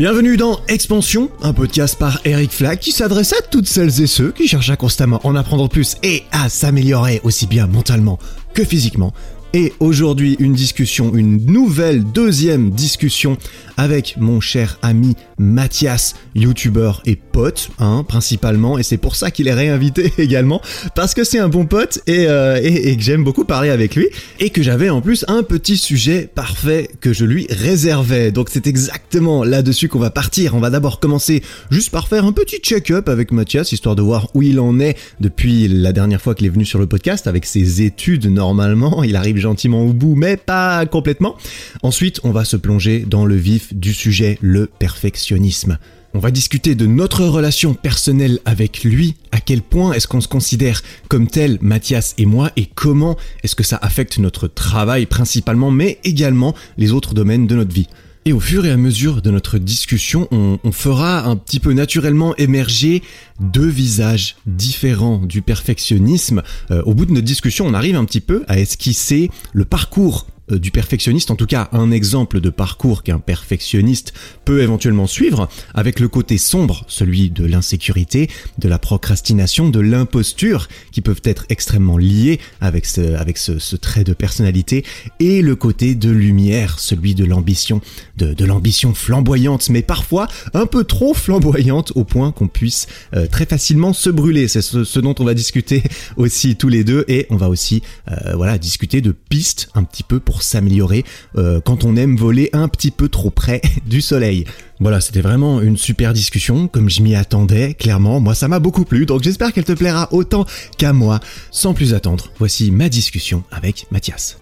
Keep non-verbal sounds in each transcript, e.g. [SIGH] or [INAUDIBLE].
Bienvenue dans Expansion, un podcast par Eric Flack qui s'adresse à toutes celles et ceux qui cherchent à constamment en apprendre plus et à s'améliorer aussi bien mentalement que physiquement. Et aujourd'hui, une discussion, une nouvelle deuxième discussion avec mon cher ami Mathias, youtubeur et pote, hein, principalement, et c'est pour ça qu'il est réinvité [LAUGHS] également, parce que c'est un bon pote et, euh, et, et que j'aime beaucoup parler avec lui, et que j'avais en plus un petit sujet parfait que je lui réservais. Donc c'est exactement là-dessus qu'on va partir. On va d'abord commencer juste par faire un petit check-up avec Mathias, histoire de voir où il en est depuis la dernière fois qu'il est venu sur le podcast, avec ses études normalement. Il arrive gentiment au bout, mais pas complètement. Ensuite, on va se plonger dans le vif du sujet, le perfectionnisme. On va discuter de notre relation personnelle avec lui, à quel point est-ce qu'on se considère comme tel, Mathias et moi, et comment est-ce que ça affecte notre travail principalement, mais également les autres domaines de notre vie. Et au fur et à mesure de notre discussion, on, fera un petit peu naturellement émerger deux visages différents du perfectionnisme. Euh, au bout de notre discussion, on arrive un petit peu à esquisser le parcours du perfectionniste, en tout cas un exemple de parcours qu'un perfectionniste peut éventuellement suivre, avec le côté sombre, celui de l'insécurité, de la procrastination, de l'imposture, qui peuvent être extrêmement liés avec ce, avec ce, ce, trait de personnalité, et le côté de lumière, celui de l'ambition, de, de l'ambition flamboyante, mais parfois un peu trop flamboyante au point qu'on puisse euh, très facilement se brûler. C'est ce, ce, dont on va discuter [LAUGHS] aussi tous les deux, et on va aussi euh, voilà discuter de pistes un petit peu pour s'améliorer euh, quand on aime voler un petit peu trop près [LAUGHS] du soleil. Voilà, c'était vraiment une super discussion, comme je m'y attendais, clairement, moi ça m'a beaucoup plu, donc j'espère qu'elle te plaira autant qu'à moi. Sans plus attendre, voici ma discussion avec Mathias.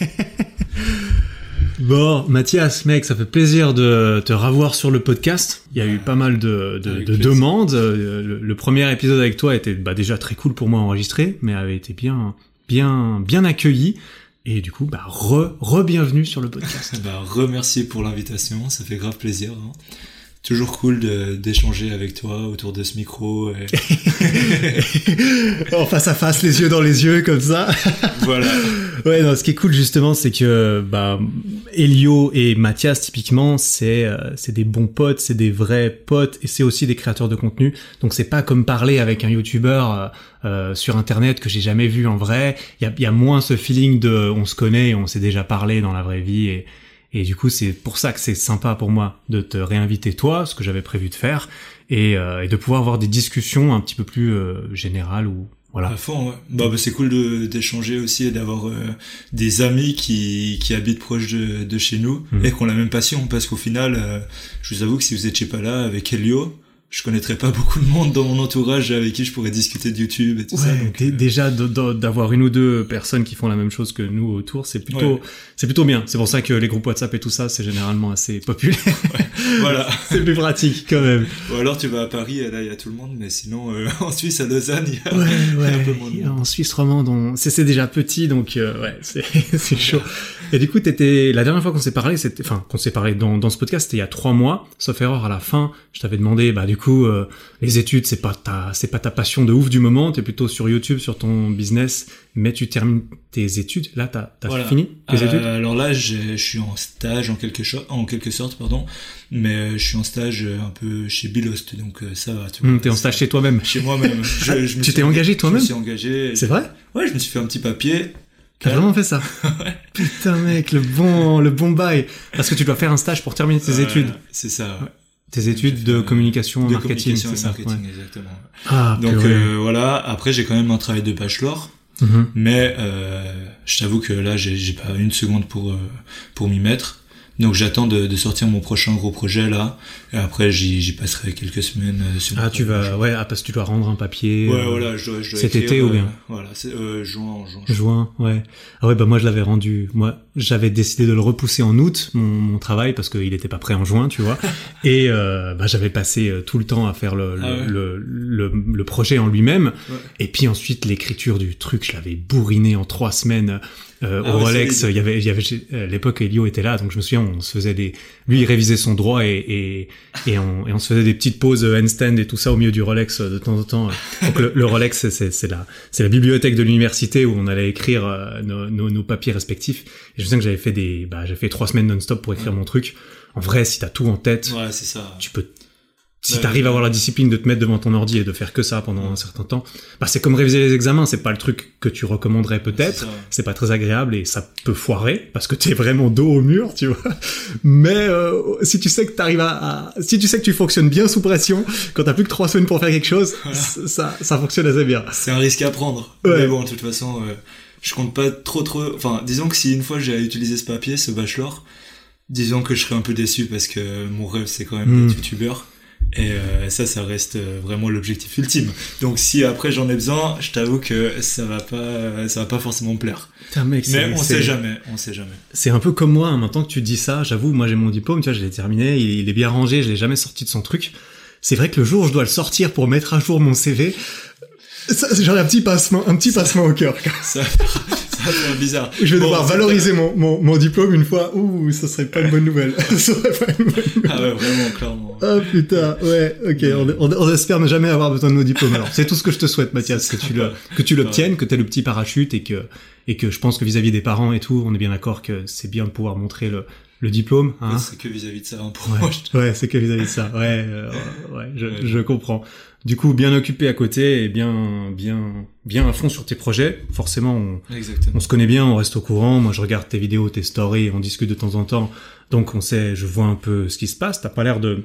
[LAUGHS] Bon, Mathias, mec, ça fait plaisir de te revoir sur le podcast. Il y a eu pas mal de, de, de demandes. Le, le, premier épisode avec toi était bah, déjà très cool pour moi enregistré, mais avait été bien, bien, bien accueilli. Et du coup, bah, re, re bienvenue sur le podcast. [LAUGHS] bah, remercier pour l'invitation, ça fait grave plaisir. Hein. Toujours cool d'échanger avec toi autour de ce micro. Et... [LAUGHS] en face à face, les yeux dans les yeux, comme ça. voilà. Ouais, non, ce qui est cool justement, c'est que bah, Elio et Mathias, typiquement, c'est euh, c'est des bons potes, c'est des vrais potes, et c'est aussi des créateurs de contenu. Donc c'est pas comme parler avec un youtubeur euh, euh, sur internet que j'ai jamais vu en vrai. Il y a, y a moins ce feeling de on se connaît, on s'est déjà parlé dans la vraie vie et et du coup, c'est pour ça que c'est sympa pour moi de te réinviter toi, ce que j'avais prévu de faire, et, euh, et, de pouvoir avoir des discussions un petit peu plus euh, générales ou voilà. À fond, ouais. Bah, bah c'est cool d'échanger aussi et d'avoir euh, des amis qui, qui habitent proche de, de chez nous mmh. et qui ont la même passion, parce qu'au final, euh, je vous avoue que si vous étiez pas là avec Elio, je connaîtrais pas beaucoup de monde dans mon entourage avec qui je pourrais discuter de YouTube et tout ouais, ça. Donc, euh... Déjà d'avoir une ou deux personnes qui font la même chose que nous autour, c'est plutôt ouais. c'est plutôt bien. C'est pour ça que les groupes WhatsApp et tout ça, c'est généralement assez populaire. Ouais, voilà. [LAUGHS] c'est plus pratique quand même. Ou alors tu vas à Paris et là il y a tout le monde, mais sinon euh, [LAUGHS] en Suisse à Lausanne il y a, [LAUGHS] un peu moins de monde. En Suisse romande, on... c'est déjà petit donc euh, ouais c'est c'est chaud. Et du coup t'étais la dernière fois qu'on s'est parlé, c'était enfin qu'on s'est parlé dans dans ce podcast, c'était il y a trois mois. Sauf erreur à la fin, je t'avais demandé bah du coup euh, les études, c'est pas ta, c'est pas ta passion de ouf du moment. T'es plutôt sur YouTube, sur ton business, mais tu termines tes études. Là, t'as, as voilà. fini tes euh, études? Alors là, je suis en stage en quelque chose, en quelque sorte, pardon. Mais je suis en stage un peu chez Bilost, donc ça va. Tu mmh, t'es en stage chez toi-même. Chez moi-même. [LAUGHS] Tu t'es engagé toi-même. Je me suis engagé. C'est vrai? Ouais, je me suis fait un petit papier. T'as vraiment fait ça? [LAUGHS] Ouais. Putain mec, le bon, le bon bail. Parce que tu dois faire un stage pour terminer tes euh, études. C'est ça. Ouais. Tes études de communication, de marketing, c'est ça. Marketing, ouais. exactement. Ah, Donc euh, voilà. Après, j'ai quand même un travail de bachelor, mm -hmm. mais euh, je t'avoue que là, j'ai pas une seconde pour euh, pour m'y mettre. Donc j'attends de, de, sortir mon prochain gros projet là, et après j'y passerai quelques semaines. Euh, sur ah tu vas, ouais, ah, parce que tu dois rendre un papier. Ouais, voilà, je dois, je dois Cet écrire, été ou bien. Euh, voilà, c'est euh, juin, juin. Juin, ouais. Ah ouais, bah moi je l'avais rendu. Moi, j'avais décidé de le repousser en août mon, mon travail parce qu'il était pas prêt en juin, tu vois. [LAUGHS] et euh, bah j'avais passé tout le temps à faire le le, ah ouais. le, le, le, projet en lui-même, ouais. et puis ensuite l'écriture du truc, je l'avais bourriné en trois semaines. Euh, ah au ouais, Rolex, il y avait, il y avait à l'époque Elio était là, donc je me souviens, on se faisait des, lui il révisait son droit et et et on, et on se faisait des petites pauses handstand et tout ça au milieu du Rolex de temps en temps. Donc le, le Rolex c'est c'est la c'est la bibliothèque de l'université où on allait écrire euh, nos, nos, nos papiers respectifs. Et je me souviens que j'avais fait des, bah j'ai fait trois semaines non-stop pour écrire ouais. mon truc. En vrai, si t'as tout en tête, Ouais, c'est ça. tu peux si t'arrives à avoir la discipline de te mettre devant ton ordi et de faire que ça pendant un certain temps, bah c'est comme réviser les examens, c'est pas le truc que tu recommanderais peut-être, c'est pas très agréable et ça peut foirer parce que t'es vraiment dos au mur, tu vois. Mais euh, si tu sais que t'arrives à, à- si tu sais que tu fonctionnes bien sous pression, quand t'as plus que trois semaines pour faire quelque chose, Voilà. ça ça fonctionne assez bien. C'est un risque à prendre. Ouais. Mais bon, de toute façon, euh, je compte pas trop trop. Enfin, disons que si une fois j'ai utilisé ce papier, ce bachelor, disons que je serais un peu déçu parce que mon rêve c'est quand même d'être youtubeur. Et euh, ça, ça reste euh, vraiment l'objectif ultime. Donc si après j'en ai besoin, je t'avoue que ça va pas, ça va pas forcément me plaire. Putain, mec, Mais on sait jamais, on sait jamais. C'est un peu comme moi, hein, maintenant que tu dis ça, j'avoue, moi j'ai mon diplôme, tu vois, je l'ai terminé, il, il est bien rangé, je l'ai jamais sorti de son truc. C'est vrai que le jour où je dois le sortir pour mettre à jour mon CV, ai un petit passement, un petit passement au cœur. Ça, ça faire bizarre. Je vais Bon, devoir valoriser mon, mon, mon diplôme une fois. Ouh, ça serait pas une bonne nouvelle. [LAUGHS] ça serait pas une bonne nouvelle. Ah ouais, vraiment, clairement. Oh putain, ouais, ok, on, on, on espère ne jamais avoir besoin de nos diplômes. Alors, c'est tout ce que je te souhaite, Mathias, que tu le, que tu l'obtiennes, que t'aies le petit parachute et que, et que je pense que vis-à-vis des parents et tout, on est bien d'accord que c'est bien de pouvoir montrer le, le diplôme, hein. c'est que vis-à-vis de ça, hein, pour Ouais, moi. je- ouais, c'est que vis-à-vis de ça. Ouais, euh, ouais, je, Ouais. je comprends. Du coup, bien occupé à côté et bien, bien, bien à fond sur tes projets. Forcément, on, on se connaît bien, on reste au courant. Moi, je regarde tes vidéos, tes stories, on discute de temps en temps. Donc, on sait, je vois un peu ce qui se passe. T'as pas l'air de,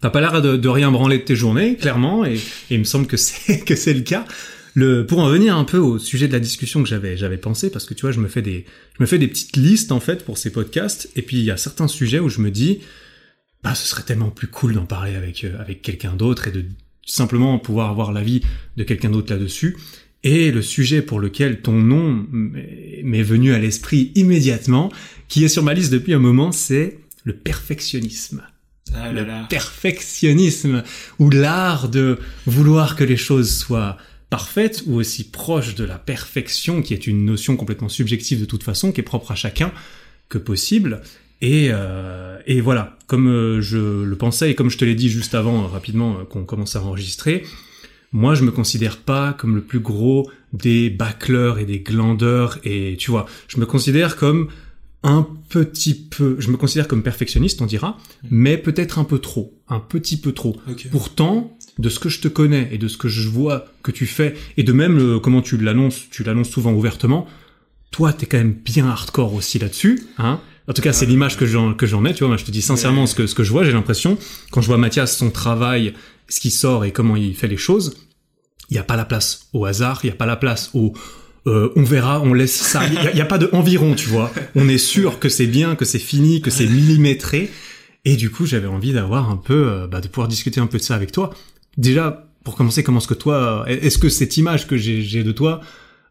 t'as pas l'air de, de rien branler de tes journées, clairement, et, et il me semble que c'est, [LAUGHS] que c'est le cas. Le, pour en venir un peu au sujet de la discussion que j'avais, j'avais pensé, parce que tu vois, je me fais des, je me fais des petites listes, en fait, pour ces podcasts, et puis il y a certains sujets où je me dis, bah, ce serait tellement plus cool d'en parler avec, euh, avec quelqu'un d'autre et de simplement pouvoir avoir l'avis de quelqu'un d'autre là-dessus. Et le sujet pour lequel ton nom m'est venu à l'esprit immédiatement, qui est sur ma liste depuis un moment, c'est le perfectionnisme. Ah là Le là. perfectionnisme, ou l'art de vouloir que les choses soient parfaites ou aussi proches de la perfection, qui est une notion complètement subjective de toute façon, qui est propre à chacun, que possible. Et, euh, et voilà, comme euh, je le pensais et comme je te l'ai dit juste avant, euh, rapidement, euh, qu'on commence à enregistrer, moi je me considère pas comme le plus gros des bâcleurs et des glandeurs et tu vois, je me considère comme un petit peu, je me considère comme perfectionniste, on dira, mais peut-être un peu trop, un petit peu trop. Pourtant, de ce que je te connais et de ce que je vois que tu fais, et de même comment tu l'annonces, tu l'annonces souvent ouvertement, toi, t'es quand même bien hardcore aussi là-dessus, hein. En tout cas, c'est l'image que j'en que j'en ai. Tu vois, moi, je te dis sincèrement ce que ce que je vois. J'ai l'impression quand je vois Mathias, son travail, ce qui sort et comment il fait les choses, il y a pas la place au hasard. Il y a pas la place au euh, on verra, on laisse ça. Il y, a- pas de environ, tu vois. On est sûr que c'est bien, que c'est fini, que c'est millimétré. Et du coup, j'avais envie d'avoir un peu, euh, bah, de pouvoir discuter un peu de ça avec toi. Déjà, pour commencer, comment est-ce que toi, est-ce que cette image que j'ai j'ai de toi,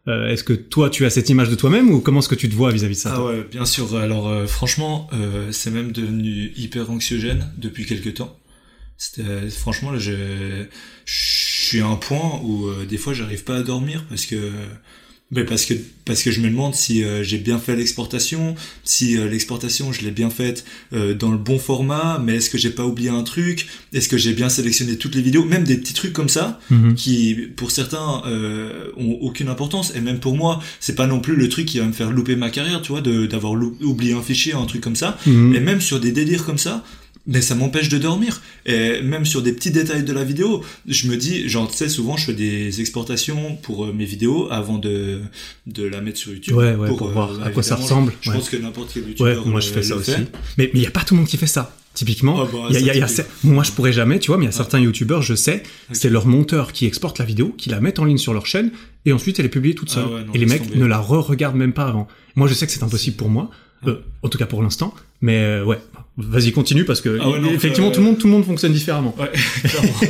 euh, est-ce que toi, tu as cette image de toi-même ou comment est-ce que tu te vois vis-à-vis de ça Ah ouais, bien sûr. Alors euh, franchement, euh, c'est même devenu hyper anxiogène depuis quelques temps. C'était franchement là, je je suis à un point où euh, des fois j'arrive pas à dormir parce que mais parce que parce que je me demande si euh, j'ai bien fait l'exportation, si euh, l'exportation je l'ai bien faite euh, dans le bon format, mais est-ce que j'ai pas oublié un truc? Est-ce que j'ai bien sélectionné toutes les vidéos? Même des petits trucs comme ça Mhm. qui pour certains euh, ont aucune importance et même pour moi c'est pas non plus le truc qui va me faire louper ma carrière tu vois de d'avoir oublié un fichier un truc comme ça Mhm. et même sur des délires comme ça mais ça m'empêche de dormir et même sur des petits détails de la vidéo je me dis genre tu sais souvent je fais des exportations pour euh, mes vidéos avant de de la mettre sur YouTube Ouais, ouais, pour, euh, voir bah, à quoi ça ressemble. je ouais. pense que n'importe quel Ouais, youtubeur moi je euh, fais ça aussi. fait. Mais il y a pas tout le monde qui fait ça. Typiquement, Ah bah, y a, ça, y a- y a- typique. moi je pourrais jamais, tu vois, mais il y a certains youtubeurs, je sais, c'est leur monteur qui exporte la vidéo, qui la met en ligne sur leur chaîne, et ensuite elle est publiée toute Ah seule. non, et les mecs ne la re-regardent même pas avant. Moi je sais que c'est impossible pour moi, euh, en tout cas pour l'instant, mais euh, ouais, vas-y continue parce que Ah ouais, non, effectivement euh, tout le monde tout le monde fonctionne différemment. Ouais, [LAUGHS] clairement.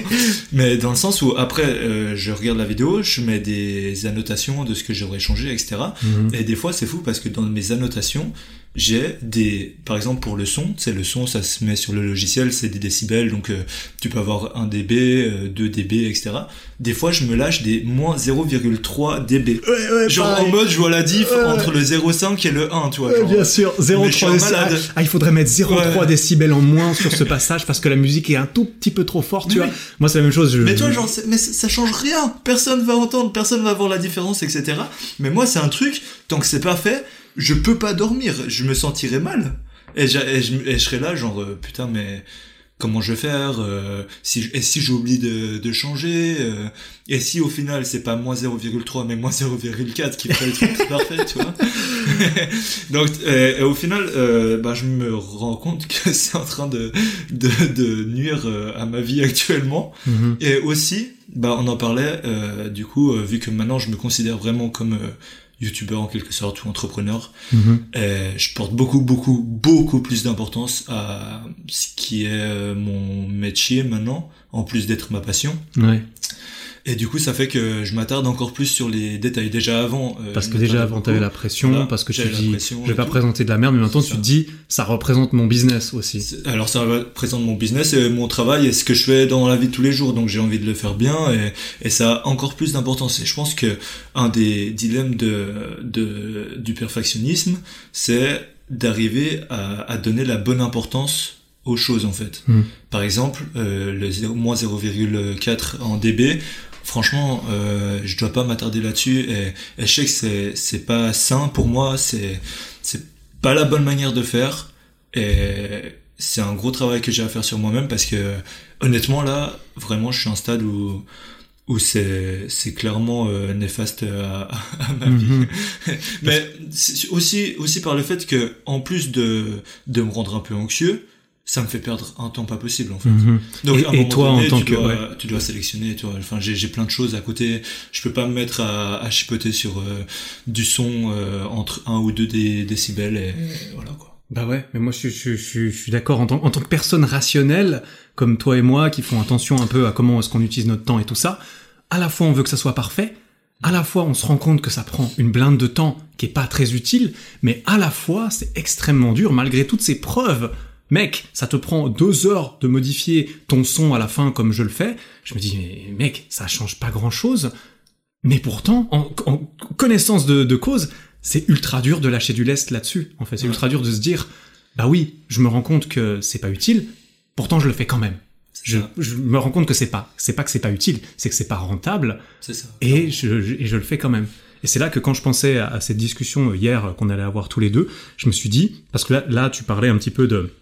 Mais dans le sens où après, euh, je regarde la vidéo, je mets des annotations de ce que j'aurais changé, etc. Mhm. Et des fois, c'est fou parce que dans mes annotations, j'ai des, par exemple pour le son, c'est le son, ça se met sur le logiciel, c'est des décibels, donc euh, tu peux avoir 1 dB, euh, 2 dB, etc. Des fois, je me lâche des moins 0,3 dB. Ouais, ouais, Genre pareil. en mode, je vois la diff Ouais. entre le 0,5 et le 1, tu vois. Genre. bien sûr, mais je suis 0,3 un décibels. malade. Ah, il faudrait mettre 0,3 Ouais. décibels en moins sur ce passage parce que la musique est un tout petit peu trop forte, tu Mais vois. Moi, c'est la même chose. Je, Mais toi, genre, mais ça change rien. Personne va entendre, personne va voir la différence, etc. Mais moi, c'est un truc, tant que c'est pas fait, je peux pas dormir. Je me sentirais mal. Et, je, et, je, et je serais là, genre, euh, putain, mais comment je vais faire euh, si et si j'oublie de, de changer euh, et si au final c'est pas moins 0,3 mais moins 0,4 qui ferait le truc parfait tu vois [LAUGHS] donc et, au final euh, bah je me rends compte que [LAUGHS] c'est en train de de, de nuire euh, à ma vie actuellement Mhm. et aussi bah on en parlait euh, du coup euh, vu que maintenant je me considère vraiment comme euh, youtubeur en quelque sorte ou entrepreneur Mhm. et je porte beaucoup, beaucoup, beaucoup plus d'importance à ce qui est euh, mon métier maintenant, en plus d'être ma passion. Ouais. Et du coup, ça fait que je m'attarde encore plus sur les détails. Déjà avant... euh, Parce que déjà avant t'avais la pression, Voilà, parce que tu dis, je vais pas tout. présenter de la merde, mais maintenant tu te dis, ça représente mon business aussi. Alors ça représente mon business et mon travail et ce que je fais dans la vie de tous les jours. Donc j'ai envie de le faire bien et, et ça a encore plus d'importance. Et je pense que un des dilemmes de, de, du perfectionnisme, c'est d'arriver à, à donner la bonne importance aux choses en fait. Hmm. Par exemple, euh, le 0, moins 0,4 en dB, franchement, euh, je dois pas m'attarder là-dessus et, et je sais que c'est c'est pas sain pour moi, c'est c'est pas la bonne manière de faire et c'est un gros travail que j'ai à faire sur moi-même parce que honnêtement là, vraiment, je suis à un stade où où c'est c'est clairement euh, néfaste à, à ma vie. Mhm. [LAUGHS] Mais c'est aussi aussi par le fait que en plus de de me rendre un peu anxieux, ça me fait perdre un temps pas possible en fait. Mhm. Donc, Et- à un et moment toi, en tant tu que- dois, ouais. tu dois sélectionner, tu vois. Enfin, j'ai, j'ai plein de choses à côté. Je peux pas me mettre à, à chipoter sur euh, du son euh, entre 1 ou 2 dé- décibels et voilà quoi. Bah ouais, mais moi je, je, je, je suis d'accord en tant, en tant que personne rationnelle, comme toi et moi, qui font attention un peu à comment est-ce qu'on utilise notre temps et tout ça, à la fois on veut que ça soit parfait, à la fois on se rend compte que ça prend une blinde de temps qui est pas très utile, mais à la fois c'est extrêmement dur malgré toutes ces preuves. Mec, ça te prend deux heures de modifier ton son à la fin comme je le fais. Je me dis, mais mec, ça change pas grand chose. Mais pourtant, en, en connaissance de, de cause, c'est ultra dur de lâcher du lest là-dessus. En fait, c'est ultra dur de se dire, bah oui, je me rends compte que c'est pas utile, pourtant je le fais quand même. Je, me rends compte que c'est pas, c'est pas que c'est pas utile, c'est que c'est pas rentable, C'est ça. et je, je- et je le fais quand même. Et c'est là que quand je pensais à, à cette discussion hier qu'on allait avoir tous les deux, je me suis dit, parce que là, là tu parlais un petit peu de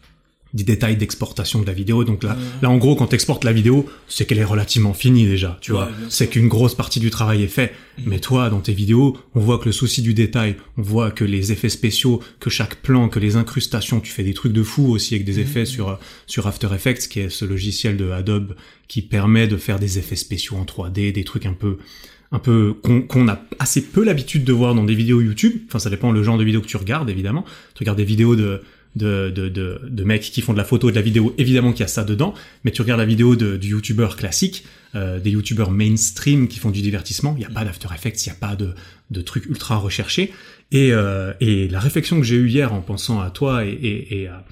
des détails d'exportation de la vidéo. Donc là, Ouais. là en gros, quand tu exportes la vidéo, c'est qu'elle est relativement finie déjà, tu Ouais, vois. C'est qu'une grosse partie du travail est fait. Mhm. Mais toi, dans tes vidéos, on voit que le souci du détail, on voit que les effets spéciaux, que chaque plan, que les incrustations, tu fais des trucs de fou aussi avec des Mhm. effets sur sur After Effects, qui est ce logiciel de Adobe qui permet de faire des effets spéciaux en 3D, des trucs un peu un peu qu'on qu'on a assez peu l'habitude de voir dans des vidéos YouTube. Enfin, ça dépend le genre de vidéo que tu regardes, évidemment. Tu regardes des vidéos de de, de, de, de mecs qui font de la photo et de la vidéo, évidemment qu'il y a ça dedans, mais tu regardes la vidéo de, du youtubeur classique, euh, des youtubeurs mainstream qui font du divertissement, il n'y a pas d'After Effects, il n'y a pas de, de trucs ultra recherchés. Et, euh, et la réflexion que j'ai eue hier en pensant à toi et, et, et, à-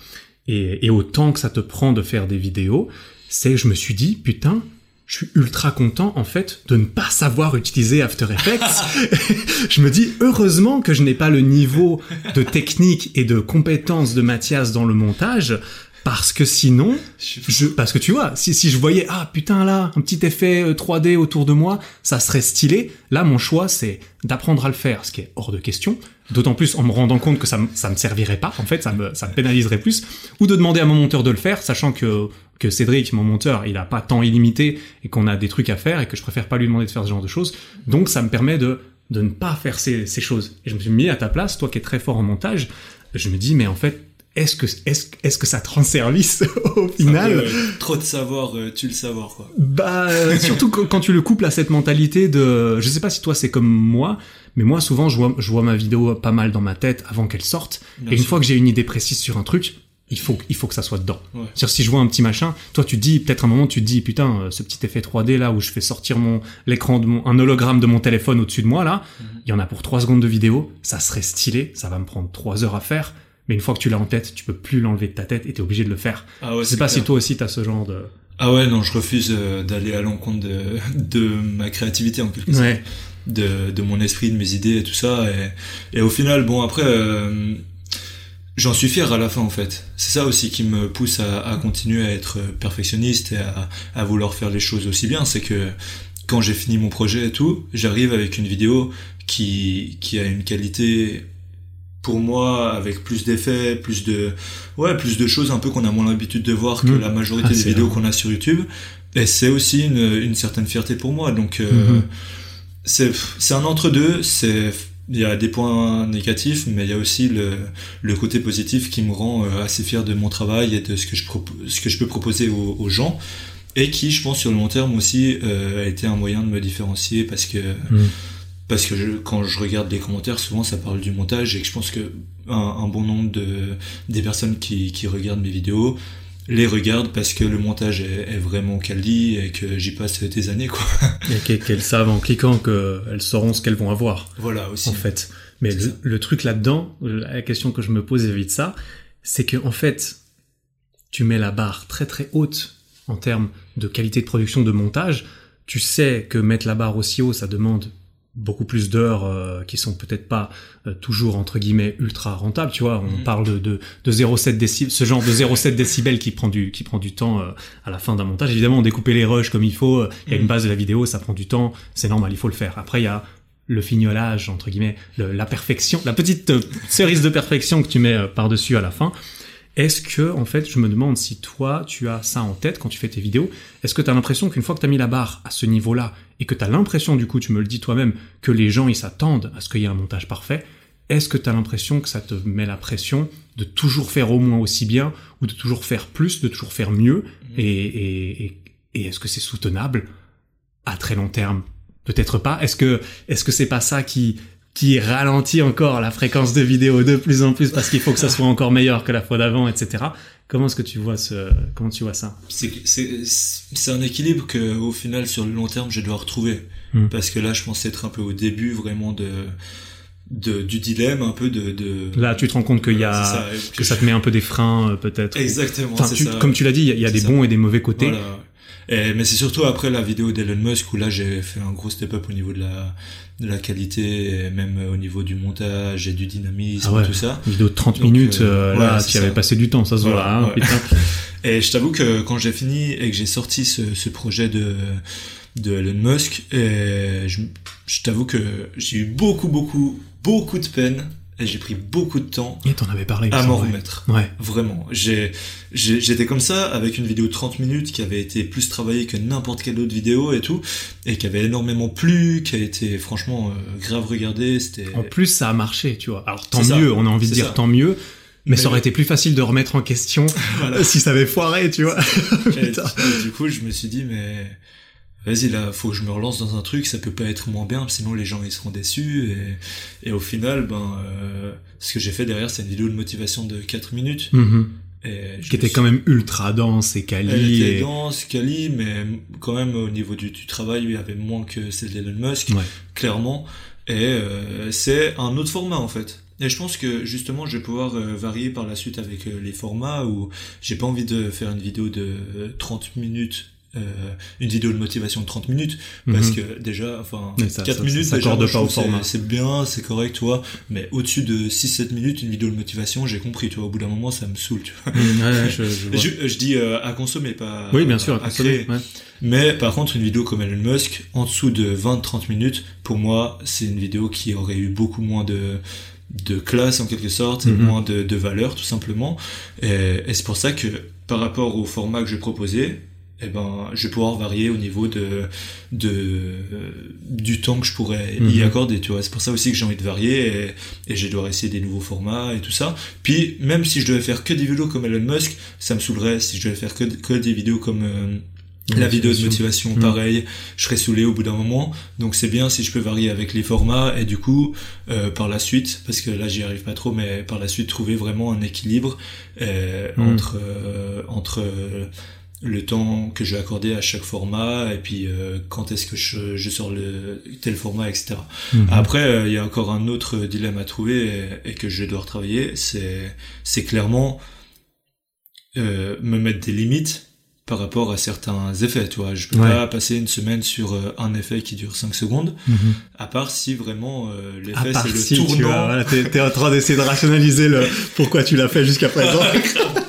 et, et au temps que ça te prend de faire des vidéos, c'est que je me suis dit, putain, je suis ultra content en fait de ne pas savoir utiliser After Effects. [LAUGHS] je me dis heureusement que je n'ai pas le niveau de technique et de compétence de Mathias dans le montage parce que sinon Je parce que tu vois, si, si je voyais, ah putain là, un petit effet euh, 3D autour de moi, ça serait stylé. Là, mon choix, c'est d'apprendre à le faire, ce qui est hors de question. D'autant plus en me rendant compte que ça, ça me servirait pas, en fait, ça me, pénaliserait plus. Ou de demander à mon monteur de le faire, sachant que, Cédric, mon monteur, il a pas temps illimité et qu'on a des trucs à faire et que je préfère pas lui demander de faire ce genre de choses. Donc, ça me permet de, de ne pas faire ces, ces choses. Et je me suis mis à ta place, toi qui es très fort en montage, je me dis, mais en fait, est-ce que, est-ce, est-ce que ça te rend service [LAUGHS] au final? Euh, trop de savoir, euh, tu le savoir quoi. Bah, euh, surtout quand, tu le couples à cette mentalité de, je sais pas si toi c'est comme moi, mais moi souvent je vois, je vois ma vidéo pas mal dans ma tête avant qu'elle sorte, Bien et une fois que j'ai une idée précise sur un truc, il faut, il faut que ça soit dedans. Ouais. Si je vois un petit machin, toi tu dis, peut-être un moment tu te dis, putain, ce petit effet 3D là où je fais sortir mon, l'écran de mon, un hologramme de mon téléphone au-dessus de moi là, Mhm. il y en a pour 3 secondes de vidéo, ça serait stylé, ça va me prendre 3 heures à faire, mais une fois que tu l'as en tête, tu peux plus l'enlever de ta tête et t'es obligé de le faire. Ah ouais, je sais pas si toi aussi t'as ce genre de... Ah ouais, non, je refuse euh, d'aller à l'encontre de, [LAUGHS] de ma créativité en quelque sorte. Ouais. de, de mon esprit, de mes idées et tout ça. Et, et au final, bon, après, euh, j'en suis fier à la fin, en fait. C'est ça aussi qui me pousse à, à continuer à être perfectionniste et à, à vouloir faire les choses aussi bien. C'est que quand j'ai fini mon projet et tout, j'arrive avec une vidéo qui, qui a une qualité pour moi avec plus d'effets, plus de ouais, plus de choses un peu qu'on a moins l'habitude de voir que mm. la majorité ah, des vidéos qu'on a sur YouTube. Et c'est aussi une, une, certaine fierté pour moi. Donc euh, mm-hmm. c'est c'est un entre deux. C'est il y a des points négatifs, mais il y a aussi le, le côté positif qui me rend euh, assez fier de mon travail et de ce que je, ce que je peux proposer aux, aux, gens, et qui, je pense, sur le long terme aussi, euh, a été un moyen de me différencier parce que, mm. Parce que je, quand je regarde les commentaires, souvent ça parle du montage et que je pense que un, un bon nombre de, des personnes qui, qui regardent mes vidéos les regardent parce que le montage est, vraiment quali et que j'y passe des années quoi. [LAUGHS] et qu'elles savent en cliquant qu'elles sauront ce qu'elles vont avoir. Voilà aussi. En fait. Mais le, truc là-dedans, la question que je me pose vis de ça, c'est que en fait, tu mets la barre très très haute en termes de qualité de production de montage. Tu sais que mettre la barre aussi haut, ça demande beaucoup plus d'heures euh, qui sont peut-être pas euh, toujours entre guillemets ultra rentables tu vois on mm. parle de de, de 0,7 décibels ce genre de 0,7 décibels qui prend du qui prend du temps euh, à la fin d'un montage évidemment découper les rushs comme il faut il y a une mm. base de la vidéo ça prend du temps c'est normal il faut le faire après il y a le fignolage entre guillemets la perfection la petite cerise de perfection que tu mets par dessus à la fin est-ce que, en fait, je me demande si toi, tu as ça en tête quand tu fais tes vidéos, est-ce que tu as l'impression qu'une fois que tu as mis la barre à ce niveau-là, et que tu as l'impression, du coup, tu me le dis toi-même, que les gens, ils s'attendent à ce qu'il y ait un montage parfait, est-ce que tu as l'impression que ça te met la pression de toujours faire au moins aussi bien, ou de toujours faire plus, de toujours faire mieux, et, et, et est-ce que c'est soutenable à très long terme? Peut-être pas. Est-ce que est-ce que c'est pas ça qui qui ralentit encore la fréquence de vidéo de plus en plus parce qu'il faut que ça soit encore meilleur que la fois d'avant, etc. Comment est-ce que tu vois ce, comment tu vois ça? C'est un équilibre que, au final, sur le long terme, je dois retrouver. Hmm. Parce que là, je pense être un peu au début vraiment de, de du dilemme, un peu de. de... Là, tu te rends compte qu'il y a que, ça te met un peu des freins, euh, peut-être. Exactement. Enfin, comme tu l'as dit, il y a, des bons et des mauvais côtés. Voilà. Et, mais c'est surtout après la vidéo d'Elon Musk où là j'ai fait un gros step-up au niveau de la, de la qualité, et même au niveau du montage et du dynamisme ah et tout ça. Une vidéo de 30 minutes, euh, euh là tu avais passé du temps, ça se voit. Hein, [LAUGHS] et je t'avoue que quand j'ai fini et que j'ai sorti ce, ce projet de de Elon Musk, et je, je t'avoue que j'ai eu beaucoup beaucoup beaucoup de peine j'ai pris beaucoup de temps et t'en avais parlé, à m'en remettre. Ouais. Vraiment. J'ai, j'étais comme ça avec une vidéo de 30 minutes qui avait été plus travaillée que n'importe quelle autre vidéo et tout, et qui avait énormément plu, qui a été franchement euh, grave regardée. C'était. En plus, ça a marché, tu vois. Alors tant mieux, on a envie de dire tant mieux. Mais, ça aurait été plus facile de remettre en question [LAUGHS] si ça avait foiré, tu vois. [LAUGHS] du coup, je me suis dit, mais vas-y là, faut que je me relance dans un truc, ça peut pas être moins bien, sinon les gens ils seront déçus. Et, et au final, ben, euh, ce que j'ai fait derrière, c'est une vidéo de motivation de 4 minutes. Et qui était quand même ultra dense et quali. Elle était dense, quali, mais quand même au niveau du, du travail, il y avait moins que celle d'Elon Musk, clairement. Et euh, c'est un autre format en fait. Et je pense que justement, je vais pouvoir euh, varier par la suite avec euh, les formats où j'ai pas envie de faire une vidéo de 30 minutes euh, une vidéo de motivation de 30 minutes parce mhm. que déjà enfin 4 minutes ça, déjà, pas au format c'est bien c'est correct tu vois mais au-dessus de 6 7 minutes une vidéo de motivation j'ai compris tu vois au bout d'un moment ça me saoule tu vois mhm, je, je, je, dis euh, à consommer pas oui bien sûr à, consommer mais par contre une vidéo comme Elon Musk en dessous de 20 30 minutes pour moi c'est une vidéo qui aurait eu beaucoup moins de de classe en quelque sorte, mhm. moins de, de valeur tout simplement. Et, et c'est pour ça que par rapport au format que je proposais, eh ben, je vais pouvoir varier au niveau de, de du temps que je pourrais y mhm. accorder. Tu vois, c'est pour ça aussi que j'ai envie de varier et, et je dois essayer des nouveaux formats et tout ça. Puis même si je devais faire que des vidéos comme Elon Musk, ça me saoulerait si je devais faire que, que des vidéos comme euh, la vidéo de motivation, mhm. pareil, je serais saoulé au bout d'un moment. Donc c'est bien si je peux varier avec les formats et du coup, euh, par la suite, parce que là j'y arrive pas trop, mais par la suite trouver vraiment un équilibre euh, mhm. entre euh, entre le temps que je vais accorder à chaque format et puis euh, quand est-ce que je, je, sors le tel format etc mhm. après euh, il y a encore un autre dilemme à trouver et, que je dois retravailler c'est c'est clairement euh, me mettre des limites par rapport à certains effets tu vois. Je peux pas passer une semaine sur un effet qui dure 5 secondes mhm. à part si vraiment l'effet c'est le si tournant. tu t'es, es en train d'essayer de rationaliser le pourquoi tu l'as fait jusqu'à présent [LAUGHS]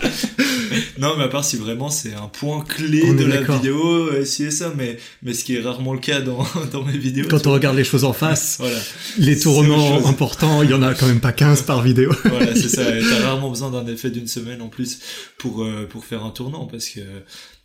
non, mais à part si vraiment c'est un point clé de la vidéo, euh, si et ça, mais, mais ce qui est rarement le cas dans, [LAUGHS] dans mes vidéos. Quand on vois. regarde les choses en face, [LAUGHS] Voilà, les tournants importants, il y en a quand même pas 15 par vidéo. [LAUGHS] voilà, c'est ça. Et T'as rarement besoin d'un effet d'une semaine en plus pour, euh, pour faire un tournant, parce que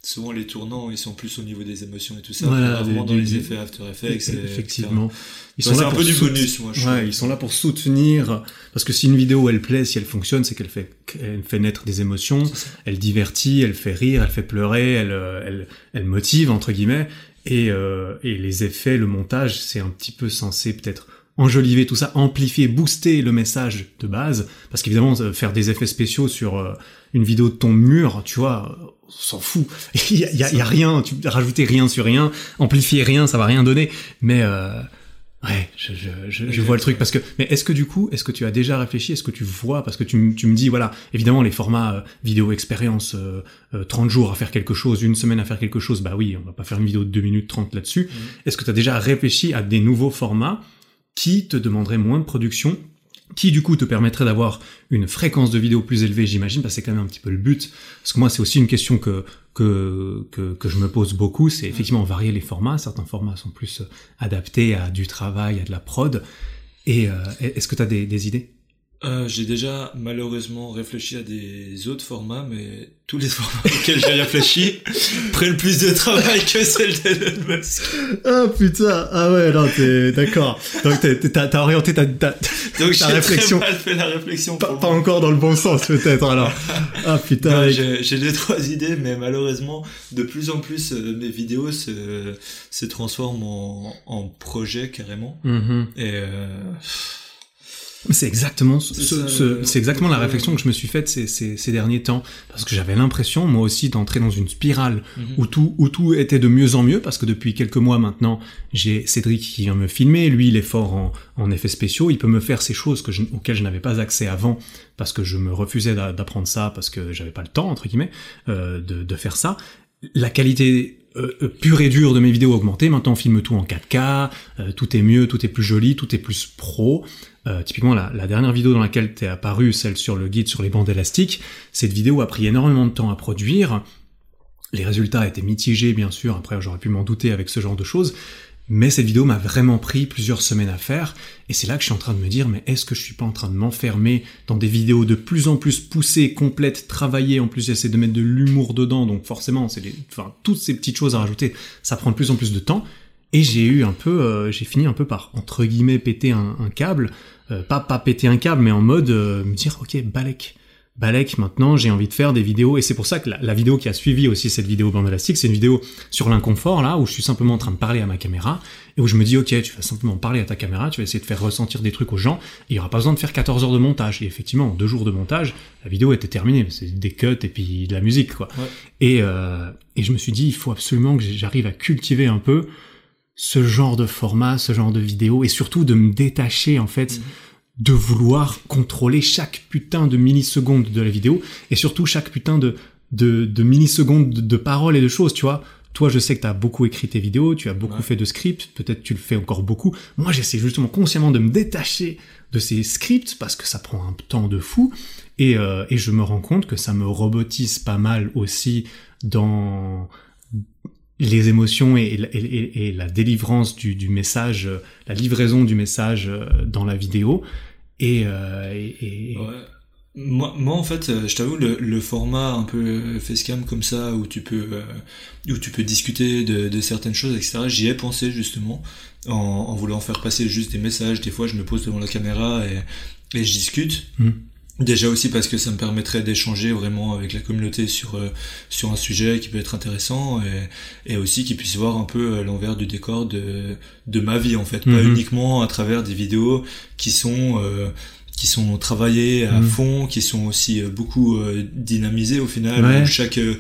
souvent les tournants, ils sont plus au niveau des émotions et tout ça, Voilà, rarement du- dans les effets After Effects. Effectivement. Ils c'est un pour peu du bonus, moi, je Ouais, ils sont là pour soutenir. Parce que si une vidéo elle plaît, si elle fonctionne, c'est qu'elle fait, elle fait naître des émotions, elle divertit, elle fait rire, elle fait pleurer, elle, euh, elle, elle motive entre guillemets. Et, euh, et les effets, le montage, c'est un petit peu censé peut-être enjoliver tout ça, amplifier, booster le message de base. Parce qu'évidemment, euh, faire des effets spéciaux sur euh, une vidéo de ton mur, tu vois, on s'en fout. [LAUGHS] Il y a, y a rien, tu rajouter rien sur rien, amplifier rien, ça va rien donner. Mais euh, ouais, je, je, je, je vois le truc parce que. Mais est-ce que du coup, est-ce que tu as déjà réfléchi, est-ce que tu vois, parce que tu, me dis, voilà, évidemment les formats euh, vidéo expérience, euh, euh, 30 jours à faire quelque chose, une semaine à faire quelque chose, bah oui, on va pas faire une vidéo de 2 minutes 30 là-dessus. Est-ce que tu as déjà réfléchi à des nouveaux formats qui te demanderaient moins de production qui du coup te permettrait d'avoir une fréquence de vidéo plus élevée, j'imagine, parce que c'est quand même un petit peu le but. Parce que moi, c'est aussi une question que que que, que je me pose beaucoup, c'est effectivement varier les formats. Certains formats sont plus euh, adaptés à du travail, à de la prod. Et euh, est-ce que tu as des, des idées? Euh, j'ai déjà malheureusement réfléchi à des autres formats, mais tous les [LAUGHS] formats auxquels j'ai réfléchi [LAUGHS] prennent plus de travail que celle d'Elon Musk. Ah putain, ah ouais, non, t'es d'accord. Donc t'as orienté ta, ta, Donc Ta réflexion. très mal fait la réflexion. pas, encore dans le bon sens peut-être alors. Ah putain. Mec. j'ai deux trois idées, mais malheureusement, de plus en plus, euh, mes vidéos se, se transforment en, en projet carrément. Mhm. Et euh, C'est exactement ce, ce- c'est exactement la le- réflexion que je me suis faite ces, ces, ces derniers temps. Parce que j'avais l'impression moi aussi d'entrer dans une spirale Mhm. où tout où tout était de mieux en mieux. Parce que depuis quelques mois maintenant j'ai Cédric qui vient me filmer. Lui il est fort en, en effets spéciaux. Il peut me faire ces choses que je, auxquelles je n'avais pas accès avant parce que je me refusais d'a- d'apprendre ça parce que j'avais pas le temps entre guillemets euh, de, de faire ça. La qualité euh, euh, pure et dure de mes vidéos a augmenté. Maintenant, on filme tout en 4K, euh, tout est mieux, tout est plus joli, tout est plus pro. Euh, typiquement, la, la dernière vidéo dans laquelle t'es apparu, celle sur le guide sur les bandes élastiques, cette vidéo a pris énormément de temps à produire. Les résultats étaient mitigés, bien sûr. Après, j'aurais pu m'en douter avec ce genre de choses. Mais cette vidéo m'a vraiment pris plusieurs semaines à faire, et c'est là que je suis en train de me dire, mais est-ce que je suis pas en train de m'enfermer dans des vidéos de plus en plus poussées, complètes, travaillées, en plus j'essaie de mettre de l'humour dedans, donc forcément, c'est toutes ces petites choses à rajouter, ça prend de plus en plus de temps, et j'ai eu un peu, euh, j'ai fini un peu par, entre guillemets, péter un, câble, euh, pas, pas péter un câble, mais en mode, euh, me dire, ok, balek, Balek, maintenant, j'ai envie de faire des vidéos, et c'est pour ça que la, la vidéo qui a suivi aussi cette vidéo bande élastique, c'est une vidéo sur l'inconfort, là, où je suis simplement en train de parler à ma caméra, et où je me dis, ok, tu vas simplement parler à ta caméra, tu vas essayer de faire ressentir des trucs aux gens, et il y aura pas besoin de faire 14 heures de montage. Et effectivement, en deux jours de montage, la vidéo était terminée, c'est des cuts et puis de la musique, quoi. Ouais. Et, euh, et je me suis dit, il faut absolument que j'arrive à cultiver un peu ce genre de format, ce genre de vidéo, et surtout de me détacher, en fait, Mhm. De vouloir contrôler chaque putain de milliseconde de la vidéo et surtout chaque putain de de, de millisecondes de, de paroles et de choses, tu vois. Toi, je sais que tu as beaucoup écrit tes vidéos, tu as beaucoup Ouais. fait de scripts, peut-être tu le fais encore beaucoup. Moi, j'essaie justement consciemment de me détacher de ces scripts parce que ça prend un temps de fou et, euh, et je me rends compte que ça me robotise pas mal aussi dans les émotions et, et- et- et la délivrance du, du message, la livraison du message euh, dans la vidéo. Et, euh, et- et- Ouais. Moi, moi, en fait, euh, je t'avoue, le, le format un peu facecam comme ça, où tu peux, euh, où tu peux discuter de, de certaines choses, etc., j'y ai pensé justement, en, en voulant faire passer juste des messages. Des fois, je me pose devant la caméra et, et je discute. Mm. Déjà aussi parce que ça me permettrait d'échanger vraiment avec la communauté sur euh, sur un sujet qui peut être intéressant et, et aussi qu'ils puissent voir un peu euh, l'envers du décor de de ma vie en fait, pas Mhm. uniquement à travers des vidéos qui sont euh, qui sont travaillées à Mhm. fond, qui sont aussi euh, beaucoup euh, dynamisées au final. Ouais. où chaque euh,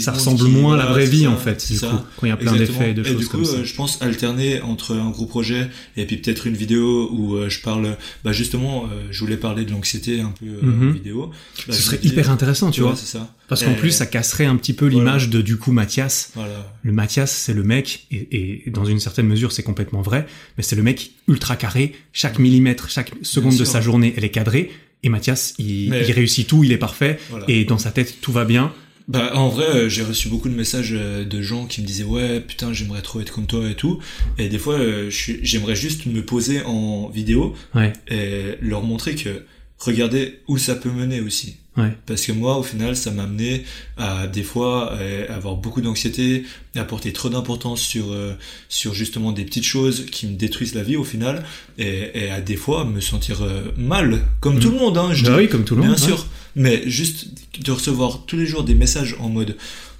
ça ressemble moins à la vraie vie ça, en fait, c'est du ça. coup, quand il y a plein d'effets et de et choses du coup, comme ça. euh, je pense alterner entre un gros projet et puis peut-être une vidéo où euh, je parle, bah justement, euh, je voulais parler de l'anxiété un peu euh, Mhm. en vidéo. Bah, Ce serait hyper intéressant, tu vois. c'est ça. Parce qu'en plus, ça casserait un petit peu Voilà. l'image de du coup Mathias. Voilà. Le Mathias, c'est le mec, et, et dans une certaine mesure, c'est complètement vrai, mais c'est le mec ultra carré. Chaque millimètre, chaque seconde de sa journée, elle est cadrée. Et Mathias, il, Mais- il réussit tout, il est parfait, Voilà. et dans sa tête, tout va bien. Bah en vrai, euh, j'ai reçu beaucoup de messages euh, de gens qui me disaient ouais putain j'aimerais trop être comme toi et tout. Et des fois, euh, j'aimerais juste me poser en vidéo Ouais, et leur montrer que regardez où ça peut mener aussi. ouais. Parce que moi, au final, ça m'a amené à des fois euh, avoir beaucoup d'anxiété, à porter trop d'importance sur euh, sur justement des petites choses qui me détruisent la vie au final, et, et à des fois me sentir euh, mal, comme Mhm. tout le monde. Hein, je Bah dis- oui, comme tout le monde. Bien sûr, mais juste de recevoir tous les jours des messages en mode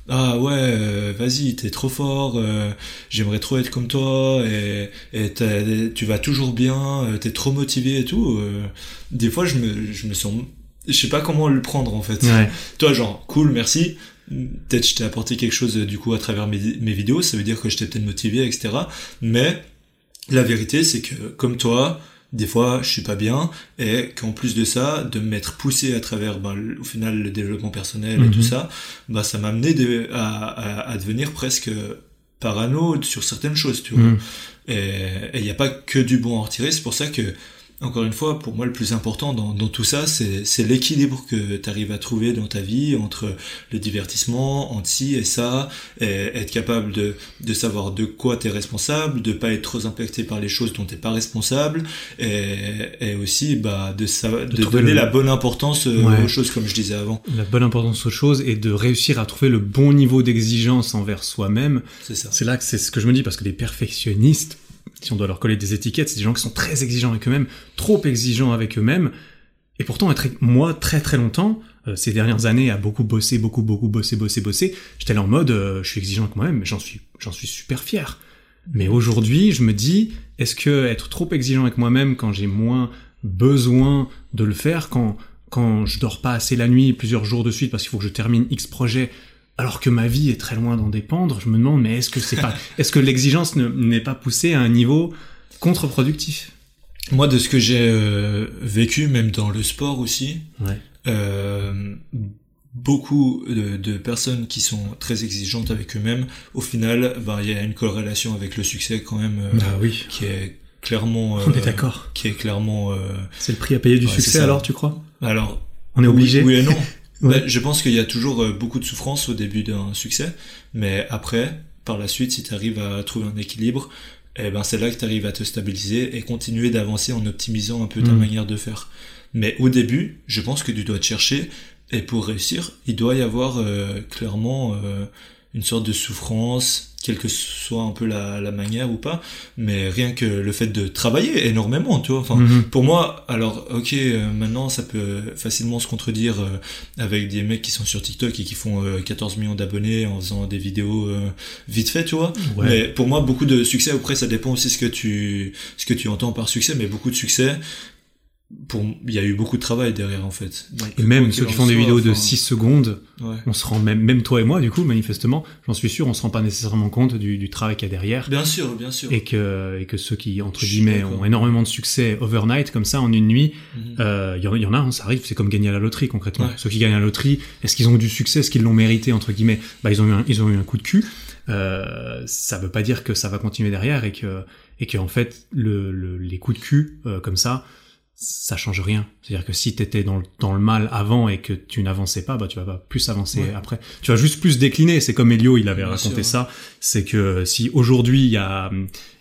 ah ouais euh, vas-y t'es trop fort euh, j'aimerais trop être comme toi et, et tu vas toujours bien euh, t'es trop motivé et tout euh, des fois je me je me sens je sais pas comment le prendre en fait. Ouais. toi genre cool merci. Peut-être je t'ai apporté quelque chose euh, du coup à travers mes, mes vidéos ça veut dire que je t'ai peut-être motivé etc mais la vérité c'est que comme toi des fois je suis pas bien et qu'en plus de ça de m'être poussé à travers ben, au final le développement personnel et Mhm. tout ça bah ça m'a amené de- à, à, à devenir presque parano sur certaines choses tu vois Mhm. et il n'y a pas que du bon à en retirer c'est pour ça que encore une fois, pour moi, le plus important dans, dans tout ça, c'est l'équilibre que tu arrives à trouver dans ta vie entre le divertissement, entre ci et ça, et être capable de, de savoir de quoi tu es responsable, de pas être trop impacté par les choses dont t'es pas responsable, et, et aussi bah, de, de, donner le- la bonne importance euh, Ouais. aux choses, comme je disais avant. La bonne importance aux choses et de réussir à trouver le bon niveau d'exigence envers soi-même. C'est ça. C'est là que c'est ce que je me dis parce que les perfectionnistes, si on doit leur coller des étiquettes, c'est des gens qui sont très exigeants avec eux-mêmes, trop exigeants avec eux-mêmes. Et pourtant, être, moi, très très longtemps, euh, ces dernières années, à beaucoup bosser, beaucoup, beaucoup bosser, bosser, bosser, j'étais là en mode, euh, je suis exigeant avec moi-même, j'en suis, j'en suis super fier. Mais aujourd'hui, je me dis, est-ce que être trop exigeant avec moi-même quand j'ai moins besoin de le faire, quand, quand je dors pas assez la nuit plusieurs jours de suite parce qu'il faut que je termine X projet, alors que ma vie est très loin d'en dépendre, je me demande, mais est-ce que c'est pas, [LAUGHS] est-ce que l'exigence ne- n'est pas poussée à un niveau contre-productif? Moi, de ce que j'ai euh, vécu, même dans le sport aussi, Ouais. euh, beaucoup de, de personnes qui sont très exigeantes avec eux-mêmes, au final, ben, il y a une corrélation avec le succès quand même, euh, Bah oui. qui est clairement, On est d'accord. qui est clairement. C'est le prix à payer du Ouais, succès alors, tu crois? alors, On est obligé? Oui, oui et non. [LAUGHS] Ouais. Ben, je pense qu'il y a toujours euh, beaucoup de souffrance au début d'un succès, mais après, par la suite, si tu arrives à trouver un équilibre, eh ben c'est là que tu arrives à te stabiliser et continuer d'avancer en optimisant un peu ta Mm. manière de faire. Mais au début, je pense que tu dois te chercher et pour réussir, il doit y avoir euh, clairement euh, une sorte de souffrance, quelle que soit un peu la, la manière ou pas, mais rien que le fait de travailler énormément, tu vois. Enfin, Mhm. pour moi, alors, ok, euh, maintenant, ça peut facilement se contredire euh, avec des mecs qui sont sur TikTok et qui font euh, 14 millions d'abonnés en faisant des vidéos euh, vite fait, tu vois. Ouais. Mais pour moi, beaucoup de succès, après, ça dépend aussi ce que tu, ce que tu entends par succès, mais beaucoup de succès, pour, il y a eu beaucoup de travail derrière, en fait. Donc, Et même ceux qui font des soit, vidéos de enfin, 6 secondes, ouais. on se rend même, même toi et moi, du coup, manifestement, j'en suis sûr, on se rend pas nécessairement compte du, du travail qu'il y a derrière. Bien sûr, bien sûr. Et que, et que ceux qui, entre guillemets, ont énormément de succès overnight, comme ça, en une nuit, Mhm. euh, il y, en- il y en a, hein, ça arrive, c'est comme gagner à la loterie, concrètement. Ouais. Ceux qui gagnent à la loterie, est-ce qu'ils ont eu du succès, est-ce qu'ils l'ont mérité, entre guillemets? Bah, ils ont eu un, ils ont eu un coup de cul. Euh, ça veut pas dire que ça va continuer derrière et que, et que, en fait, le, le- les coups de cul, euh, comme ça, ça change rien. C'est-à-dire que si t'étais dans le, dans le mal avant et que tu n'avançais pas, bah tu vas pas plus avancer Ouais. après. Tu vas juste plus décliner. C'est comme Elio, il avait Bien raconté sûr. ça. C'est que si aujourd'hui il y a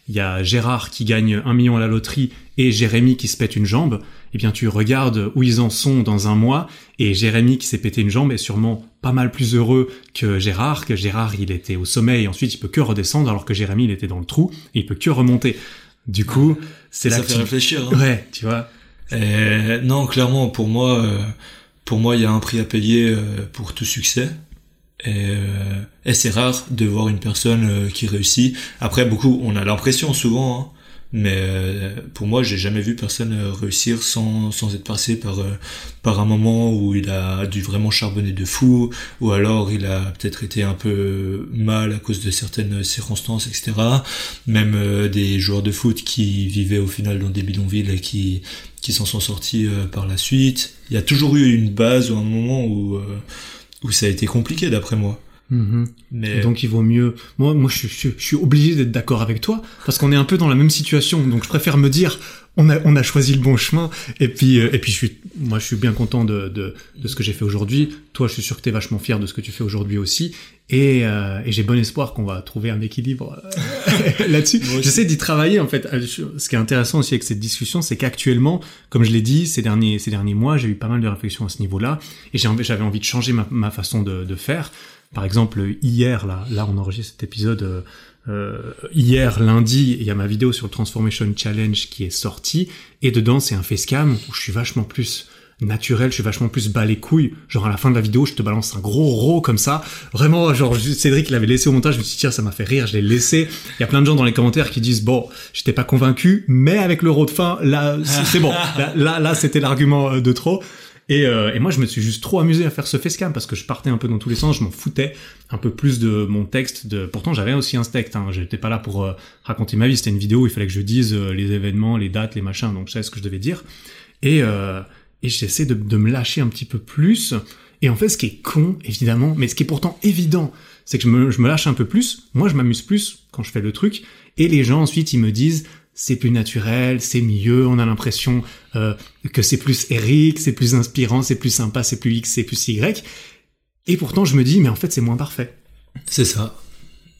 il y a Gérard qui gagne un million à la loterie et Jérémy qui se pète une jambe, eh bien tu regardes où ils en sont dans un mois et Jérémy qui s'est pété une jambe est sûrement pas mal plus heureux que Gérard, que Gérard il était au sommet et ensuite il peut que redescendre alors que Jérémy il était dans le trou et il peut que remonter. Du coup, c'est là ça que fait tu... réfléchir. Hein. Ouais, tu vois. Et non, clairement, pour moi, euh, pour moi, il y a un prix à payer euh, pour tout succès. Et, euh, et c'est rare de voir une personne euh, qui réussit. Après, beaucoup, on a l'impression souvent, hein, mais euh, pour moi, j'ai jamais vu personne euh, réussir sans, sans être passé par, euh, par un moment où il a dû vraiment charbonner de fou, ou alors il a peut-être été un peu mal à cause de certaines circonstances, etc. Même des joueurs de foot qui vivaient au final dans des bidonvilles et qui, qui s'en sont sortis par la suite. Il y a toujours eu une base ou un moment où, où ça a été compliqué d'après moi. Mhm. Mais Donc il vaut mieux. Moi, moi, je, je- je suis obligé d'être d'accord avec toi parce qu'on est un peu dans la même situation. Donc je préfère me dire, on a, on a choisi le bon chemin. Et puis, euh, et puis, je suis, moi, je suis bien content de, de, de ce que j'ai fait aujourd'hui. Toi, je suis sûr que tu es vachement fier de ce que tu fais aujourd'hui aussi. Et, euh, et j'ai bon espoir qu'on va trouver un équilibre euh, [LAUGHS] là-dessus. J'essaie d'y travailler, en fait. Ce qui est intéressant aussi avec cette discussion, c'est qu'actuellement, comme je l'ai dit, ces derniers, ces derniers mois, j'ai eu pas mal de réflexions à ce niveau-là. Et j'avais envie de changer ma, ma façon de, de faire. Par exemple, hier, là, là, on enregistre cet épisode euh, hier lundi, il y a ma vidéo sur le Transformation Challenge qui est sortie, et dedans c'est un facecam où je suis vachement plus naturel, je suis vachement plus bas les couilles. Genre à la fin de la vidéo, je te balance un gros ro comme ça. Vraiment, genre Cédric l'avait laissé au montage, je me suis dit tiens, ça m'a fait rire, je l'ai laissé. Il y a plein de gens dans les commentaires qui disent bon, j'étais pas convaincu, mais avec le ro de fin, là c'est bon. [LAUGHS] Là là, c'était l'argument euh, de trop. Et, euh, et, moi, je me suis juste trop amusé à faire ce facecam parce que je partais un peu dans tous les sens, je m'en foutais un peu plus de mon texte. De... Pourtant, j'avais aussi un texte, hein. j'étais pas là pour euh, raconter ma vie, c'était une vidéo où il fallait que je dise euh, les événements, les dates, les machins, donc je savais ce que je devais dire. Et, et j'essaie de, de me lâcher un petit peu plus. Et en fait, ce qui est con, évidemment, mais ce qui est pourtant évident, c'est que je me, je me lâche un peu plus. Moi, je m'amuse plus quand je fais le truc. Et les gens, ensuite, ils me disent, c'est plus naturel, c'est mieux, on a l'impression euh, que c'est plus Eric, c'est plus inspirant, c'est plus sympa, c'est plus X, c'est plus Y. Et pourtant, je me dis, mais en fait, c'est moins parfait. C'est ça.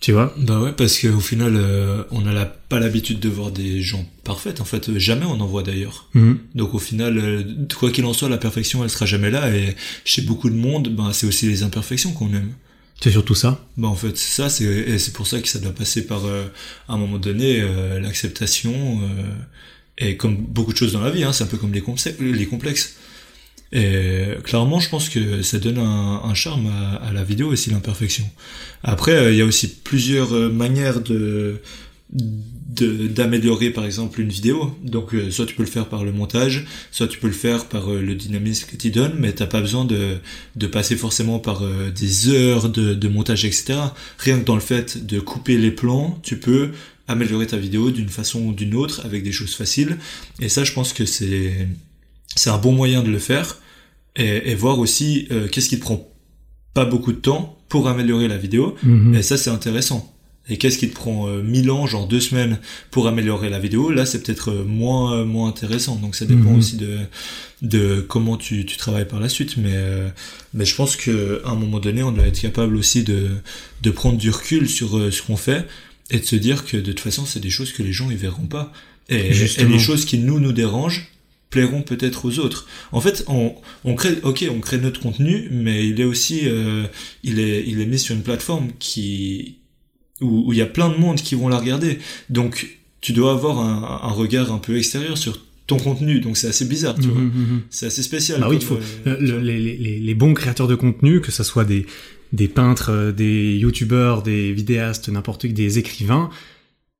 Tu vois? Bah ouais, parce qu'au final, euh, on n'a pas l'habitude de voir des gens parfaits. En fait, jamais on en voit d'ailleurs. Mhm. Donc au final, euh, quoi qu'il en soit, la perfection, elle sera jamais là. Et chez beaucoup de monde, bah, c'est aussi les imperfections qu'on aime. C'est surtout ça Bah en fait, ça, c'est et c'est pour ça que ça doit passer par, euh, à un moment donné, euh, l'acceptation. Euh, et comme beaucoup de choses dans la vie, hein, c'est un peu comme les, les complexes. Et clairement, je pense que ça donne un, un charme à, à, la vidéo aussi l'imperfection. Après, il y a aussi plusieurs manières de d'améliorer par exemple une vidéo. Donc euh, soit tu peux le faire par le montage, soit tu peux le faire par euh, le dynamisme que tu donnes, mais t'as pas besoin de, de passer forcément par euh, des heures de, de, montage, etc. Rien que dans le fait de couper les plans, tu peux améliorer ta vidéo d'une façon ou d'une autre avec des choses faciles. Et ça, je pense que c'est c'est un bon moyen de le faire et, et voir aussi qu'est-ce qui te prend pas beaucoup de temps pour améliorer la vidéo. Mhm. Et ça, c'est intéressant et qu'est-ce qui te prend euh, 1000 ans, genre deux semaines pour améliorer la vidéo, là c'est peut-être euh, moins euh, moins intéressant. Donc ça dépend Mhm. aussi de de comment tu, tu travailles par la suite. Mais euh, mais je pense que à un moment donné, on doit être capable aussi de de prendre du recul sur euh, ce qu'on fait et de se dire que de toute façon c'est des choses que les gens ils verront pas et, et les choses qui nous nous dérangent plairont peut-être aux autres. En fait, on, on crée, ok, on crée notre contenu, mais il est aussi, euh, il est, il est mis sur une plateforme qui, où, il y a plein de monde qui vont la regarder. Donc, tu dois avoir un, un regard un peu extérieur sur ton contenu. Donc, c'est assez bizarre, tu vois. Mhm, mhm. C'est assez spécial. Bah oui, il faut euh, le- les, les, les- bons créateurs de contenu, que ce soit des des peintres, euh, des youtubeurs, des vidéastes, n'importe qui, des écrivains,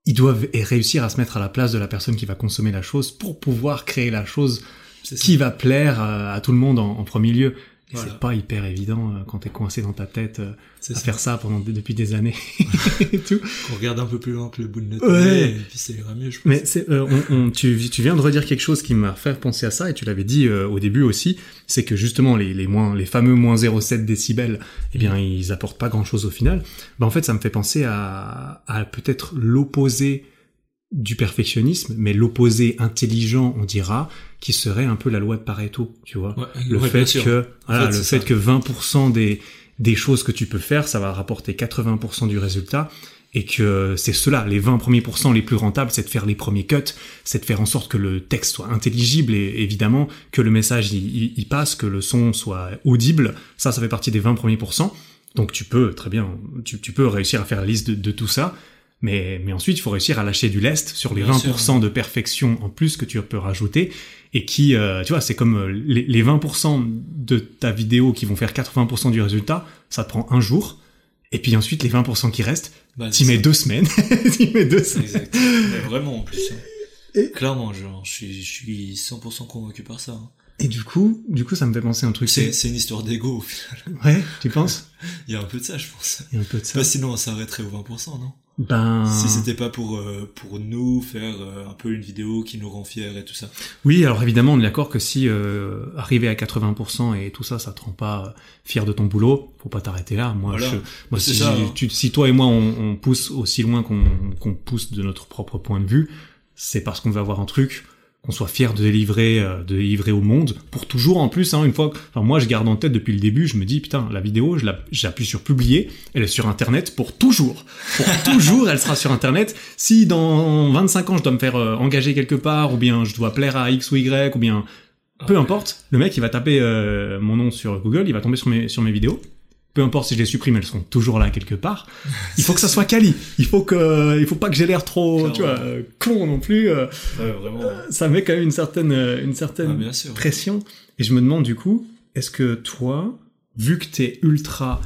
ils doivent réussir à se mettre à la place de la personne qui va consommer la chose pour pouvoir créer la chose ça. qui va plaire à, à tout le monde en, en premier lieu. Voilà. c'est pas hyper évident euh, quand t'es coincé dans ta tête euh, à ça. faire ça pendant depuis des années [LAUGHS] et tout. On regarde un peu plus loin que le bout de notre Ouais. nez, et puis ça ira mieux, je pense. Mais c'est, euh, on, on- tu, tu viens de redire quelque chose qui m'a fait penser à ça, et tu l'avais dit euh, au début aussi, c'est que justement les, les, moins, les fameux moins 0,7 décibels, eh bien ils apportent pas grand-chose au final. Bah, en fait, ça me fait penser à, à peut-être l'opposé du perfectionnisme, mais l'opposé intelligent, on dira, qui serait un peu la loi de Pareto, tu vois. Ouais, le ouais, fait que voilà, fait, le fait ça. que 20% des des choses que tu peux faire, ça va rapporter 80% du résultat et que c'est cela, les 20 premiers pourcents les plus rentables, c'est de faire les premiers cuts, c'est de faire en sorte que le texte soit intelligible et évidemment que le message il passe, que le son soit audible. Ça, ça fait partie des 20 premiers pourcents. Donc tu peux très bien, tu, tu peux réussir à faire la liste de, de tout ça. Mais, mais ensuite, il faut réussir à lâcher du lest sur les Bien 20% sûr. de perfection en plus que tu peux rajouter et qui, euh, tu vois, c'est comme euh, les, les 20% de ta vidéo qui vont faire 80% du résultat, ça te prend un jour. Et puis ensuite, les 20% qui restent, Bah, t'y mets deux semaines. [LAUGHS] t'y mets deux semaines. Exact. Mais vraiment, en plus. hein. Et- Clairement, genre, je suis, je suis 100% convaincu par ça. hein. Et du coup, du coup, ça me fait penser à un truc. C'est, c'est une histoire d'ego, au final. [LAUGHS] Ouais, tu penses? Il y a un peu de ça, je pense. Il y a un peu de ça. Bah, sinon, on s'arrêterait aux 20%, non? Ben. Si c'était pas pour, euh, pour nous faire euh, un peu une vidéo qui nous rend fiers et tout ça. Oui, alors évidemment, on est d'accord que si euh, arriver à 80% et tout ça, ça te rend pas euh, fier de ton boulot, faut pas t'arrêter là. Moi, Voilà. je, moi si, ça, hein. tu- si toi et moi, on, on pousse aussi loin qu'on qu'on pousse de notre propre point de vue, c'est parce qu'on veut avoir un truc qu'on soit fier de délivrer, euh, de délivrer au monde, pour toujours en plus, hein, une fois, enfin moi je garde en tête depuis le début, je me dis putain la vidéo, je j'appuie sur publier, elle est sur internet pour toujours, pour [LAUGHS] toujours elle sera sur internet. Si dans 25 ans je dois me faire euh, engager quelque part, ou bien je dois plaire à X ou Y, ou bien peu importe, le mec il va taper euh, mon nom sur Google, il va tomber sur mes sur mes vidéos peu importe si je les supprime, elles seront toujours là quelque part. Il faut que ça soit quali. Il faut que, il faut pas que j'ai l'air trop, tu vois, con non plus. Euh, vraiment. Ça met quand même une certaine, une certaine ah, pression. Et je me demande du coup, est-ce que toi, vu que t'es ultra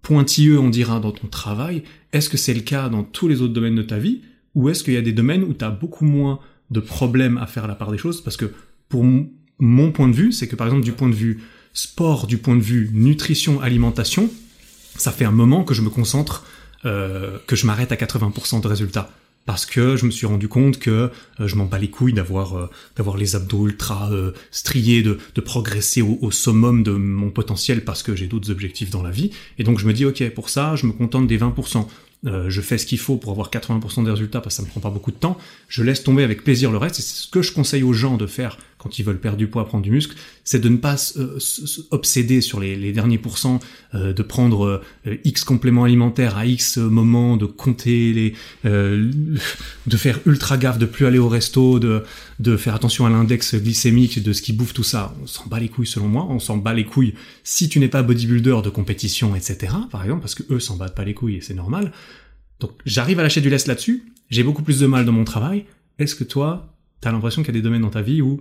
pointilleux, on dira, dans ton travail, est-ce que c'est le cas dans tous les autres domaines de ta vie, ou est-ce qu'il y a des domaines où t'as beaucoup moins de problèmes à faire la part des choses? Parce que pour mon point de vue, c'est que par exemple du point de vue sport du point de vue nutrition, alimentation, ça fait un moment que je me concentre, euh, que je m'arrête à 80% de résultats. Parce que je me suis rendu compte que euh, je m'en bats les couilles d'avoir euh, d'avoir les abdos ultra striés, de, progresser au, au, summum de mon potentiel parce que j'ai d'autres objectifs dans la vie. Et donc je me dis ok pour ça je me contente des 20%. Euh, je fais ce qu'il faut pour avoir 80% des résultats parce que ça me prend pas beaucoup de temps, je laisse tomber avec plaisir le reste. Et c'est ce que je conseille aux gens de faire quand ils veulent perdre du poids, prendre du muscle, c'est de ne pas euh, obséder sur les, derniers pourcents, euh, de prendre X compléments alimentaires à X moments, de compter les, de faire ultra gaffe, de plus aller au resto, de, de faire attention à l'index glycémique, de ce qui bouffe tout ça. On s'en bat les couilles selon moi, on s'en bat les couilles si tu n'es pas bodybuilder de compétition, etc. Par exemple, parce que eux s'en battent pas les couilles et c'est normal. Donc j'arrive à lâcher du lest là-dessus, j'ai beaucoup plus de mal dans mon travail. Est-ce que toi, t'as l'impression qu'il y a des domaines dans ta vie où,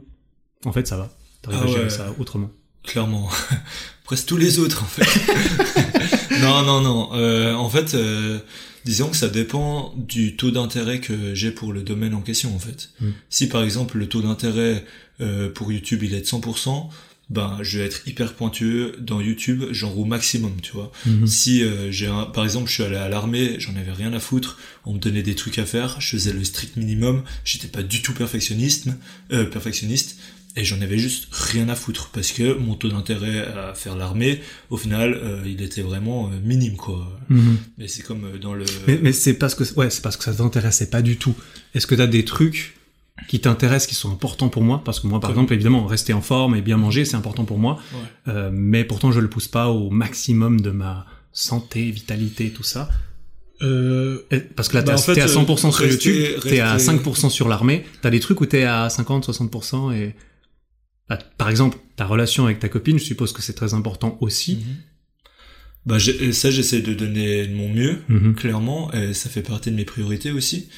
en fait, ça va T'arrives ah à gérer ça autrement Clairement. [LAUGHS] Presque tous les autres, en fait. [LAUGHS] non, non, non. Euh, en fait, euh, disons que ça dépend du taux d'intérêt que j'ai pour le domaine en question, en fait. Hmm. Si, par exemple, le taux d'intérêt euh, pour YouTube, il est de 100%, ben je vais être hyper pointueux dans YouTube, j'en roule maximum, tu vois. Mhm. Si euh, j'ai un, par exemple, je suis allé à l'armée, j'en avais rien à foutre, on me donnait des trucs à faire, je faisais le strict minimum, j'étais pas du tout perfectionniste, euh, perfectionniste, et j'en avais juste rien à foutre parce que mon taux d'intérêt à faire l'armée, au final, euh, il était vraiment euh, minime, quoi. Mhm. Mais c'est comme dans le. Mais, mais c'est parce que ouais, c'est parce que ça t'intéressait pas du tout. Est-ce que t'as des trucs qui t'intéressent, qui sont importants pour moi, parce que moi, par exemple, évidemment, rester en forme et bien manger, c'est important pour moi, euh, mais pourtant, je le pousse pas au maximum de ma santé, vitalité, tout ça. Euh, parce que là, t'es bah, à 100% euh, sur YouTube, t'es à 5% sur l'armée, t'as des trucs où t'es à 50, 60% et... Bah, par exemple, ta relation avec ta copine, je suppose que c'est très important aussi. Mhm. Bah, ça, j'essaie de donner mon mieux, mhm. clairement, et ça fait partie de mes priorités aussi.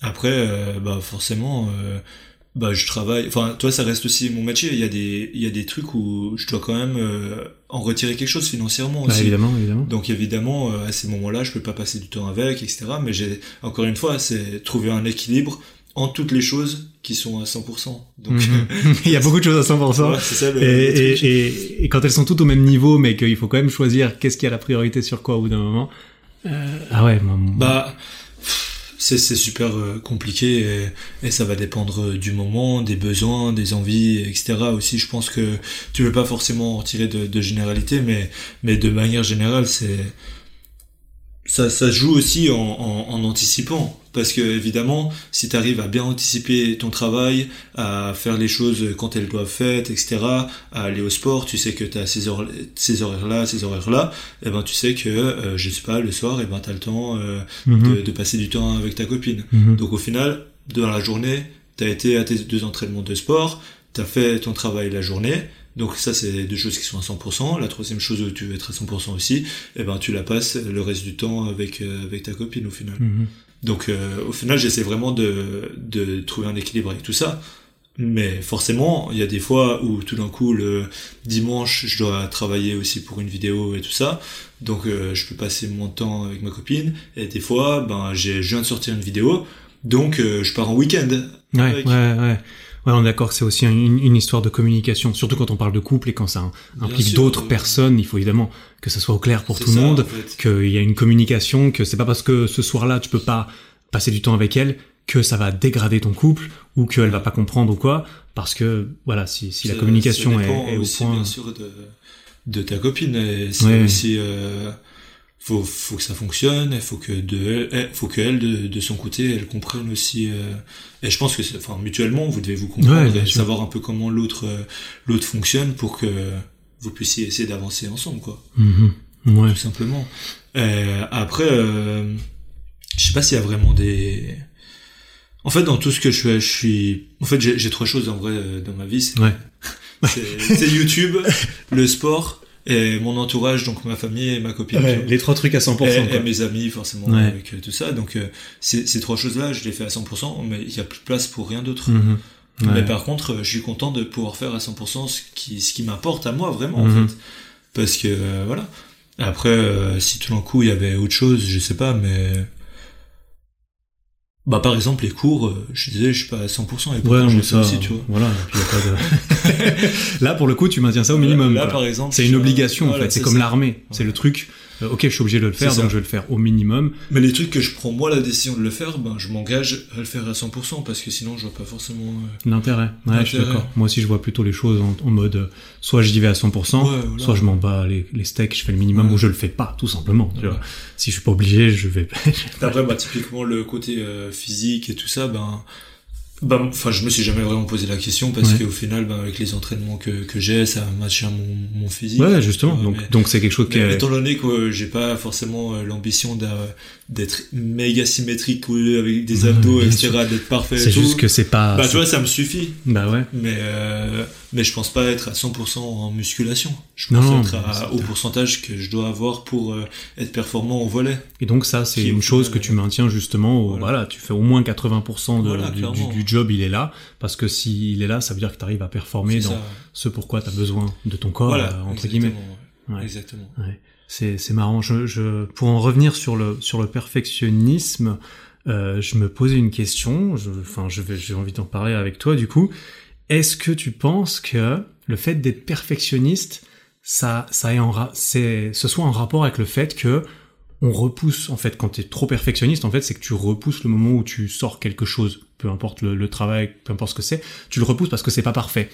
Après, euh, bah forcément, euh, bah je travaille. Enfin, toi, ça reste aussi mon métier. Il y a des, il y a des trucs où je dois quand même euh, en retirer quelque chose financièrement bah, aussi. évidemment, évidemment. Donc évidemment, à ces moments-là, je peux pas passer du temps avec, etc. Mais j'ai encore une fois, c'est trouver un équilibre en toutes les choses qui sont à 100%. Donc mhm. [LAUGHS] il y a beaucoup de choses à 100%. c'est ça le, et, et, et, quand elles sont toutes au même niveau, mais qu'il faut quand même choisir qu'est-ce qui a la priorité sur quoi au bout d'un moment. ah ouais. Bah c'est super euh, compliqué et, ça va dépendre du moment, des besoins, des envies, etc. Aussi, je pense que tu veux pas forcément en tirer de, de généralité, mais mais de manière générale, c'est ça, ça joue aussi en, en, anticipant. Parce que évidemment, si tu arrives à bien anticiper ton travail, à faire les choses quand elles doivent être, etc., à aller au sport, tu sais que tu as ces, heures, ces horaires-là, ces horaires-là, et eh ben tu sais que, euh, je sais pas, le soir, et eh ben tu as le temps euh, mhm. de, de, passer du temps avec ta copine. Mhm. Donc au final, dans la journée, tu as été à tes deux entraînements de sport, tu as fait ton travail la journée, donc ça, c'est deux choses qui sont à 100%. La troisième chose où tu veux être à 100% aussi, et eh ben tu la passes le reste du temps avec euh, avec ta copine au final. Mhm. Donc euh, au final, j'essaie vraiment de de trouver un équilibre avec tout ça. Mais forcément, il y a des fois où tout d'un coup le dimanche, je dois travailler aussi pour une vidéo et tout ça. Donc euh, je peux passer mon temps avec ma copine. Et des fois, ben j'ai je viens de sortir une vidéo, donc je pars en week-end. Ouais, ouais, ouais. Ouais, on est d'accord que c'est aussi une, une, histoire de communication, surtout quand on parle de couple et quand ça implique d'autres personnes. Il faut évidemment que ça soit au clair pour tout le monde, qu'il y a une communication, que c'est pas parce que ce soir-là tu peux pas passer du temps avec elle que ça va dégrader ton couple ou qu'elle va pas comprendre ou quoi. Parce que voilà, si, si la communication est, est, au point. bien sûr de, de ta copine. C'est aussi euh, faut faut que ça fonctionne il faut que de elle- faut que elle de, de son côté elle comprenne aussi euh, et je pense que enfin mutuellement vous devez vous comprendre Ouais, et savoir un peu comment l'autre euh, l'autre fonctionne pour que vous puissiez essayer d'avancer ensemble quoi Mhm. Ouais. tout simplement Euh, après euh, je sais pas s'il y a vraiment des en fait dans tout ce que je fais je suis en fait j'ai j'ai trois choses en vrai euh, dans ma vie c'est Ouais. [LAUGHS] c'est YouTube le sport et mon entourage donc ma famille et ma copine les trois trucs à 100%. et, quoi. et mes amis forcément Ouais. avec euh, tout ça donc euh, ces, trois choses là je les fais à 100% mais il y a plus de place pour rien d'autre Mhm. Ouais. mais par contre euh, je suis content de pouvoir faire à 100% ce qui ce qui m'importe à moi vraiment Mhm. en fait parce que euh, voilà après euh, si tout d'un coup il y avait autre chose je sais pas mais bah par exemple les cours euh, je disais je suis pas à 100% et pourtant Ouais, je ça, aussi tu vois voilà. puis y a pas de... [LAUGHS] Là, pour le coup, tu maintiens ça au minimum. là par exemple C'est une obligation en fait. C'est comme l'armée. C'est le truc. Euh, ok, je suis obligé de le faire, donc je vais le faire au minimum. Mais les trucs que je prends moi la décision de le faire, ben je m'engage à le faire à 100% parce que sinon je vois pas forcément. euh, L'intérêt. Ouais, je suis d'accord. Moi aussi, je vois plutôt les choses en, en mode euh, soit j'y vais à 100%, Ouais, voilà. soit je m'en bats les, les steaks, je fais le minimum, Ouais. ou je le fais pas, tout simplement. tu vois. Si je suis pas obligé, je vais. [LAUGHS] Après, bah, typiquement, le côté euh, physique et tout ça, ben, enfin, je me suis jamais vraiment posé la question parce Ouais. qu'au final, ben, avec les entraînements que, que j'ai, ça à mon, mon physique. ouais, justement. Ouais, donc, mais- donc c'est quelque chose qui est. étant donné que euh, j'ai pas forcément euh, l'ambition d'être méga symétrique ou avec des abdos, etc., d'être parfait C'est juste que c'est pas. bah, tu vois, ça me suffit. Bah ouais. Mais, euh, mais je pense pas être à 100% en musculation. Je pense non, être à- au pourcentage que je dois avoir pour euh, être performant au volet. Et donc ça, c'est une chose que tu maintiens justement. Voilà. voilà. tu fais au moins 80% de, Voilà, du, du- du job, il est là. Parce que s'il est là, ça veut dire que tu arrives à performer dans ça. ce pourquoi tu as besoin de ton corps, Voilà, euh, entre exactement, guillemets. ouais. Ouais. Exactement. Ouais. C'est, marrant. Je, pour en revenir sur le, sur le perfectionnisme, euh, je me posais une question. Enfin, j'ai envie d'en parler avec toi, du coup. Est-ce que tu penses que le fait d'être perfectionniste, ça, ça est en ce soit en rapport avec le fait que on repousse, en fait, quand tu es trop perfectionniste, en fait, c'est que tu repousses le moment où tu sors quelque chose, peu importe le, travail, peu importe ce que c'est, tu le repousses parce que c'est pas parfait.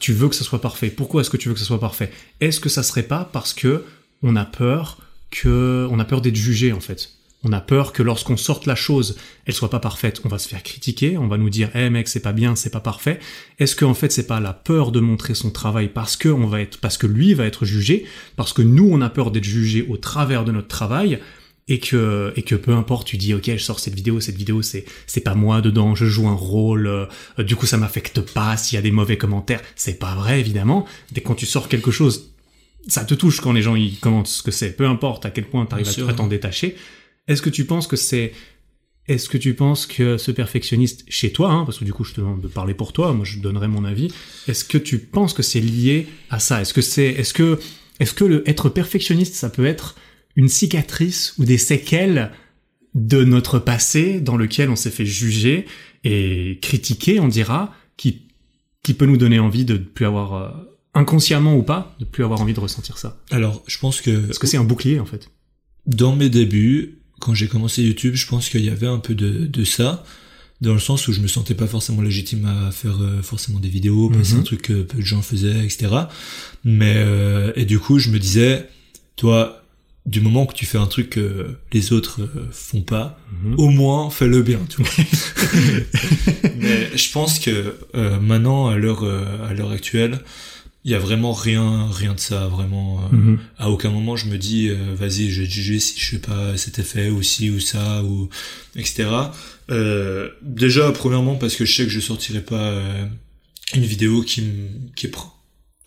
Tu veux que ce soit parfait. Pourquoi est-ce que tu veux que ce soit parfait? Est-ce que ça serait pas parce que on a peur que on a peur d'être jugé en fait On a peur que lorsqu'on sorte la chose, elle soit pas parfaite. On va se faire critiquer, on va nous dire "Eh mec, c'est pas bien, c'est pas parfait." Est-ce que en fait c'est pas la peur de montrer son travail parce que on va être parce que lui va être jugé, parce que nous on a peur d'être jugé au travers de notre travail et que et que peu importe tu dis ok je sors cette vidéo cette vidéo c'est c'est pas moi dedans je joue un rôle euh, du coup ça m'affecte pas s'il y a des mauvais commentaires c'est pas vrai évidemment dès quand tu sors quelque chose ça te touche quand les gens ils commentent ce que c'est. Peu importe à quel point tu arrives à t'en détacher. Est-ce que tu penses que c'est est-ce que tu penses que ce perfectionniste chez toi, hein, parce que du coup je te demande de parler pour toi, moi je donnerai mon avis, est-ce que tu penses que c'est lié à ça? Est-ce que c'est, est-ce que, est-ce que le être perfectionniste ça peut être une cicatrice ou des séquelles de notre passé dans lequel on s'est fait juger et critiquer, on dira, qui qui peut nous donner envie de ne plus avoir euh, inconsciemment ou pas, de plus avoir envie de ressentir ça. Alors, je pense que Est-ce que c'est un bouclier en fait dans mes débuts, quand j'ai commencé YouTube, je pense qu'il y avait un peu de, de ça, dans le sens où je me sentais pas forcément légitime à faire euh, forcément des vidéos, parce que c'est un truc que peu de gens faisaient, etc. Mais euh, et du coup, je me disais, toi, du moment que tu fais un truc que les autres euh, font pas, Mhm. au moins fais-le bien, tu vois. [LAUGHS] Mais je pense que euh, maintenant, à l'heure euh, à l'heure actuelle, il y a vraiment rien rien de ça, vraiment. euh, Mhm. à aucun moment je me dis euh, vas-y je vais juger si je fais pas cet effet ou ci ou ça ou etc euh, déjà premièrement parce que je sais que je sortirai pas une vidéo qui qui est pro-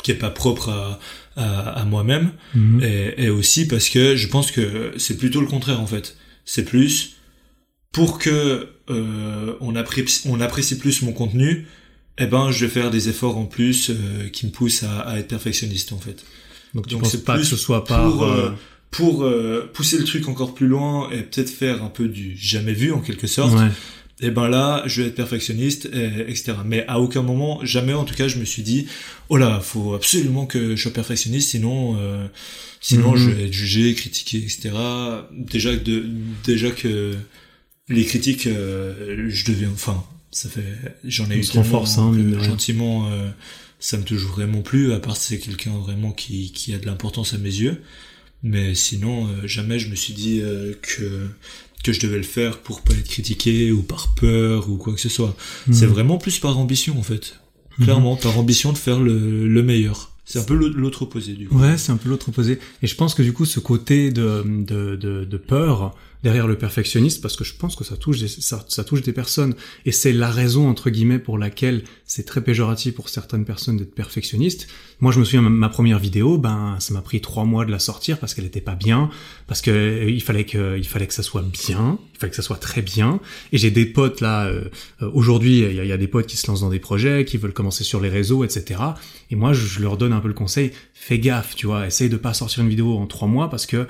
qui est pas propre à à, à moi-même Mhm. et, et aussi parce que je pense que c'est plutôt le contraire en fait c'est plus pour que on apprécie on apprécie plus mon contenu eh ben je vais faire des efforts en plus euh, qui me poussent à, à être perfectionniste en fait Donc tu donc penses pas que ce soit par pour, euh, euh, pour euh, pousser le truc encore plus loin et peut-être faire un peu du jamais vu en quelque sorte, ouais. et ben là, je vais être perfectionniste, et, etc. Mais à aucun moment, jamais en tout cas, je me suis dit, oh là, faut absolument que je sois perfectionniste, sinon, euh, sinon Mhm. je vais être jugé, critiqué, etc. Déjà que de, déjà que les critiques, euh, je deviens, enfin, ça fait, j'en ai On eu tellement renforce, hein, que gentiment, euh, ça me touche vraiment plus, à part si c'est quelqu'un vraiment qui, qui a de l'importance à mes yeux. Mais sinon, euh, jamais je me suis dit euh, que que je devais le faire pour pas être critiqué ou par peur ou quoi que ce soit. Mhm. C'est vraiment plus par ambition en fait. Clairement, par ambition de faire le, le meilleur. C'est un peu l'au- l'autre opposé du coup. Ouais, c'est un peu l'autre opposé. Et je pense que du coup, ce côté de, de, de, de peur derrière le perfectionniste, parce que je pense que ça touche des, ça, ça touche des personnes, et c'est la raison entre guillemets pour laquelle c'est très péjoratif pour certaines personnes d'être perfectionniste. Moi, je me souviens ma- première vidéo, ben ça m'a pris trois mois de la sortir parce qu'elle était pas bien, parce que euh, il fallait que il fallait que ça soit bien, il fallait que ça soit très bien. Et j'ai des potes là euh, euh, aujourd'hui, il y y a des potes qui se lancent dans des projets, qui veulent commencer sur les réseaux, etc. Et moi, je, je leur donne un peu le conseil, fais gaffe, tu vois, essaye de pas sortir une vidéo en trois mois parce que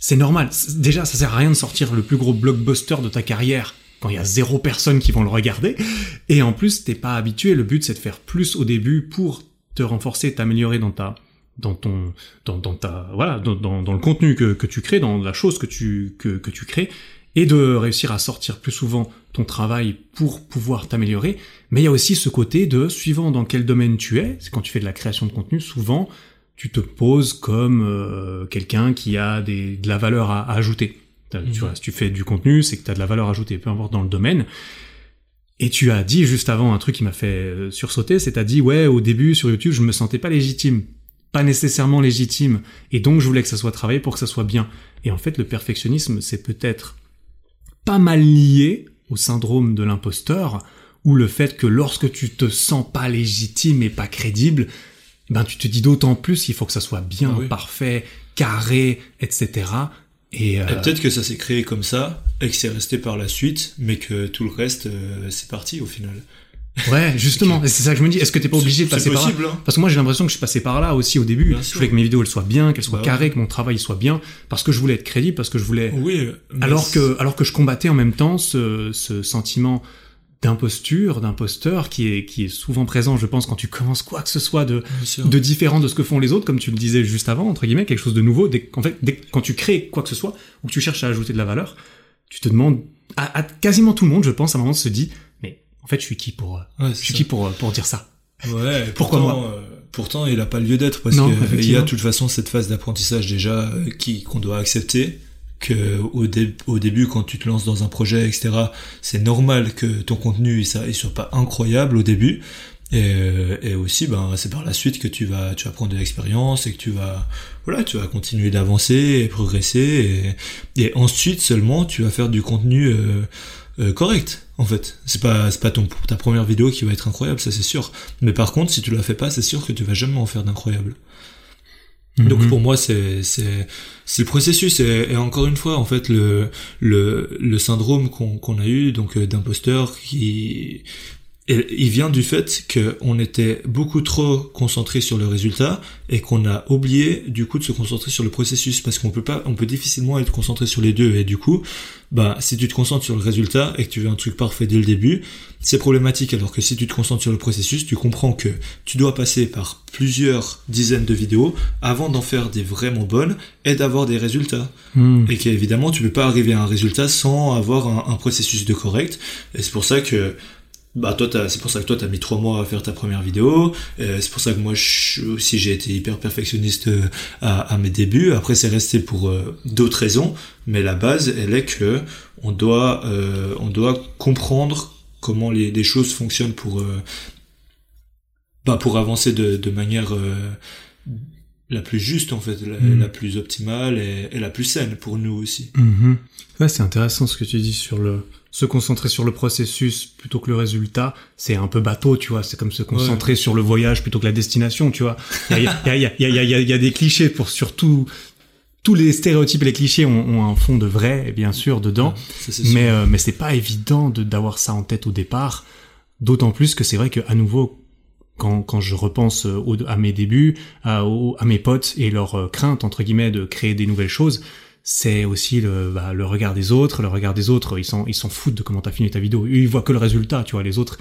c'est normal. Déjà, ça sert à rien de sortir le plus gros blockbuster de ta carrière quand il y a zéro personne qui vont le regarder. Et en plus, t'es pas habitué. Le but, c'est de faire plus au début pour te renforcer, t'améliorer dans ta, dans ton, dans, dans ta, voilà, dans, dans, dans le contenu que, que tu crées, dans la chose que tu, que, que tu crées, et de réussir à sortir plus souvent ton travail pour pouvoir t'améliorer. Mais il y a aussi ce côté de, suivant dans quel domaine tu es, c'est quand tu fais de la création de contenu, souvent, tu te poses comme euh, quelqu'un qui a des, de la valeur à, à ajouter. Tu Mhm. vois, si tu fais du contenu, c'est que tu as de la valeur ajoutée, peu importe dans le domaine. Et tu as dit juste avant un truc qui m'a fait euh, sursauter, c'est t'as dit ouais au début sur YouTube je me sentais pas légitime, pas nécessairement légitime, et donc je voulais que ça soit travaillé pour que ça soit bien. Et en fait le perfectionnisme c'est peut-être pas mal lié au syndrome de l'imposteur, ou le fait que lorsque tu te sens pas légitime et pas crédible, ben tu te dis d'autant plus il faut que ça soit bien, Ah oui. parfait, carré, etc. Et, euh, Et peut-être que ça s'est créé comme ça et que c'est resté par la suite, mais que tout le reste, euh, c'est parti au final. ouais, [LAUGHS] justement, c'est ça que je me dis. Est-ce que t'es pas obligé de passer par là hein. Parce que moi j'ai l'impression que je suis passé par là aussi au début. Bien je voulais que mes vidéos elles soient bien, qu'elles soient Bah carrées, que mon travail soit bien, parce que je voulais être crédible, parce que je voulais. Oui. mais Alors que, alors que je combattais en même temps ce, ce sentiment d'imposture, d'imposteur qui est, qui est souvent présent, je pense, quand tu commences quoi que ce soit de, de différent de ce que font les autres, comme tu le disais juste avant, entre guillemets, quelque chose de nouveau. Dès, qu'en fait, dès, quand tu crées quoi que ce soit, ou que tu cherches à ajouter de la valeur, tu te demandes, à, à quasiment tout le monde, je pense, à un moment se dit, mais en fait, je suis qui pour, euh, Ouais, je suis ça. qui pour, euh, pour dire ça? Ouais, [LAUGHS] Pourquoi pourtant, euh, pourtant, il a pas lieu d'être parce Non, que il y a de toute façon cette phase d'apprentissage déjà qui qu'on doit accepter que au, dé- au début quand tu te lances dans un projet etc c'est normal que ton contenu ça, il soit pas incroyable au début. Et, et aussi ben c'est par la suite que tu vas tu vas prendre de l'expérience et que tu vas voilà tu vas continuer d'avancer et progresser. Et, et ensuite seulement tu vas faire du contenu euh, euh, correct en fait. C'est pas c'est pas ton ta première vidéo qui va être incroyable ça c'est sûr. Mais par contre si tu la fais pas c'est sûr que tu vas jamais en faire d'incroyable donc Mhm. pour moi c'est c'est c'est le processus et, et encore une fois en fait le le le syndrome qu'on qu'on a eu donc euh, d'imposteur qui et il vient du fait qu'on était beaucoup trop concentré sur le résultat et qu'on a oublié du coup de se concentrer sur le processus. Parce qu'on peut pas on peut difficilement être concentré sur les deux. Et du coup bah si tu te concentres sur le résultat et que tu veux un truc parfait dès le début c'est problématique. Alors que si tu te concentres sur le processus tu comprends que tu dois passer par plusieurs dizaines de vidéos avant d'en faire des vraiment bonnes et d'avoir des résultats. Mhm. et qu'évidemment tu peux pas arriver à un résultat sans avoir un, un processus de correct. Et c'est pour ça que bah toi c'est pour ça que toi t'as mis trois mois à faire ta première vidéo euh, c'est pour ça que moi je, aussi j'ai été hyper perfectionniste euh, à, à mes débuts après c'est resté pour euh, d'autres raisons mais la base elle est que on doit euh, on doit comprendre comment les, les choses fonctionnent pour euh, bah pour avancer de, de manière euh, la plus juste en fait la, Mm. la plus optimale et, et la plus saine pour nous aussi Mhm. Ouais, c'est intéressant ce que tu dis sur le se concentrer sur le processus plutôt que le résultat. C'est un peu bateau, tu vois. C'est comme se concentrer sur le voyage plutôt que la destination, tu vois. Il y a, y, a, y, a, y, a, des clichés pour surtout tous les stéréotypes et les clichés ont, ont un fond de vrai, bien sûr, dedans. Ça. Mais euh, mais c'est pas évident de d'avoir ça en tête au départ. D'autant plus que c'est vrai que à nouveau quand, quand je repense euh, au- à mes débuts, à, au- à mes potes et leur euh, crainte entre guillemets de créer des nouvelles choses, c'est aussi le, bah, le regard des autres. Le regard des autres, ils s'en ils s'en foutent de comment t'as fini ta vidéo. Ils voient que le résultat, tu vois. Les autres,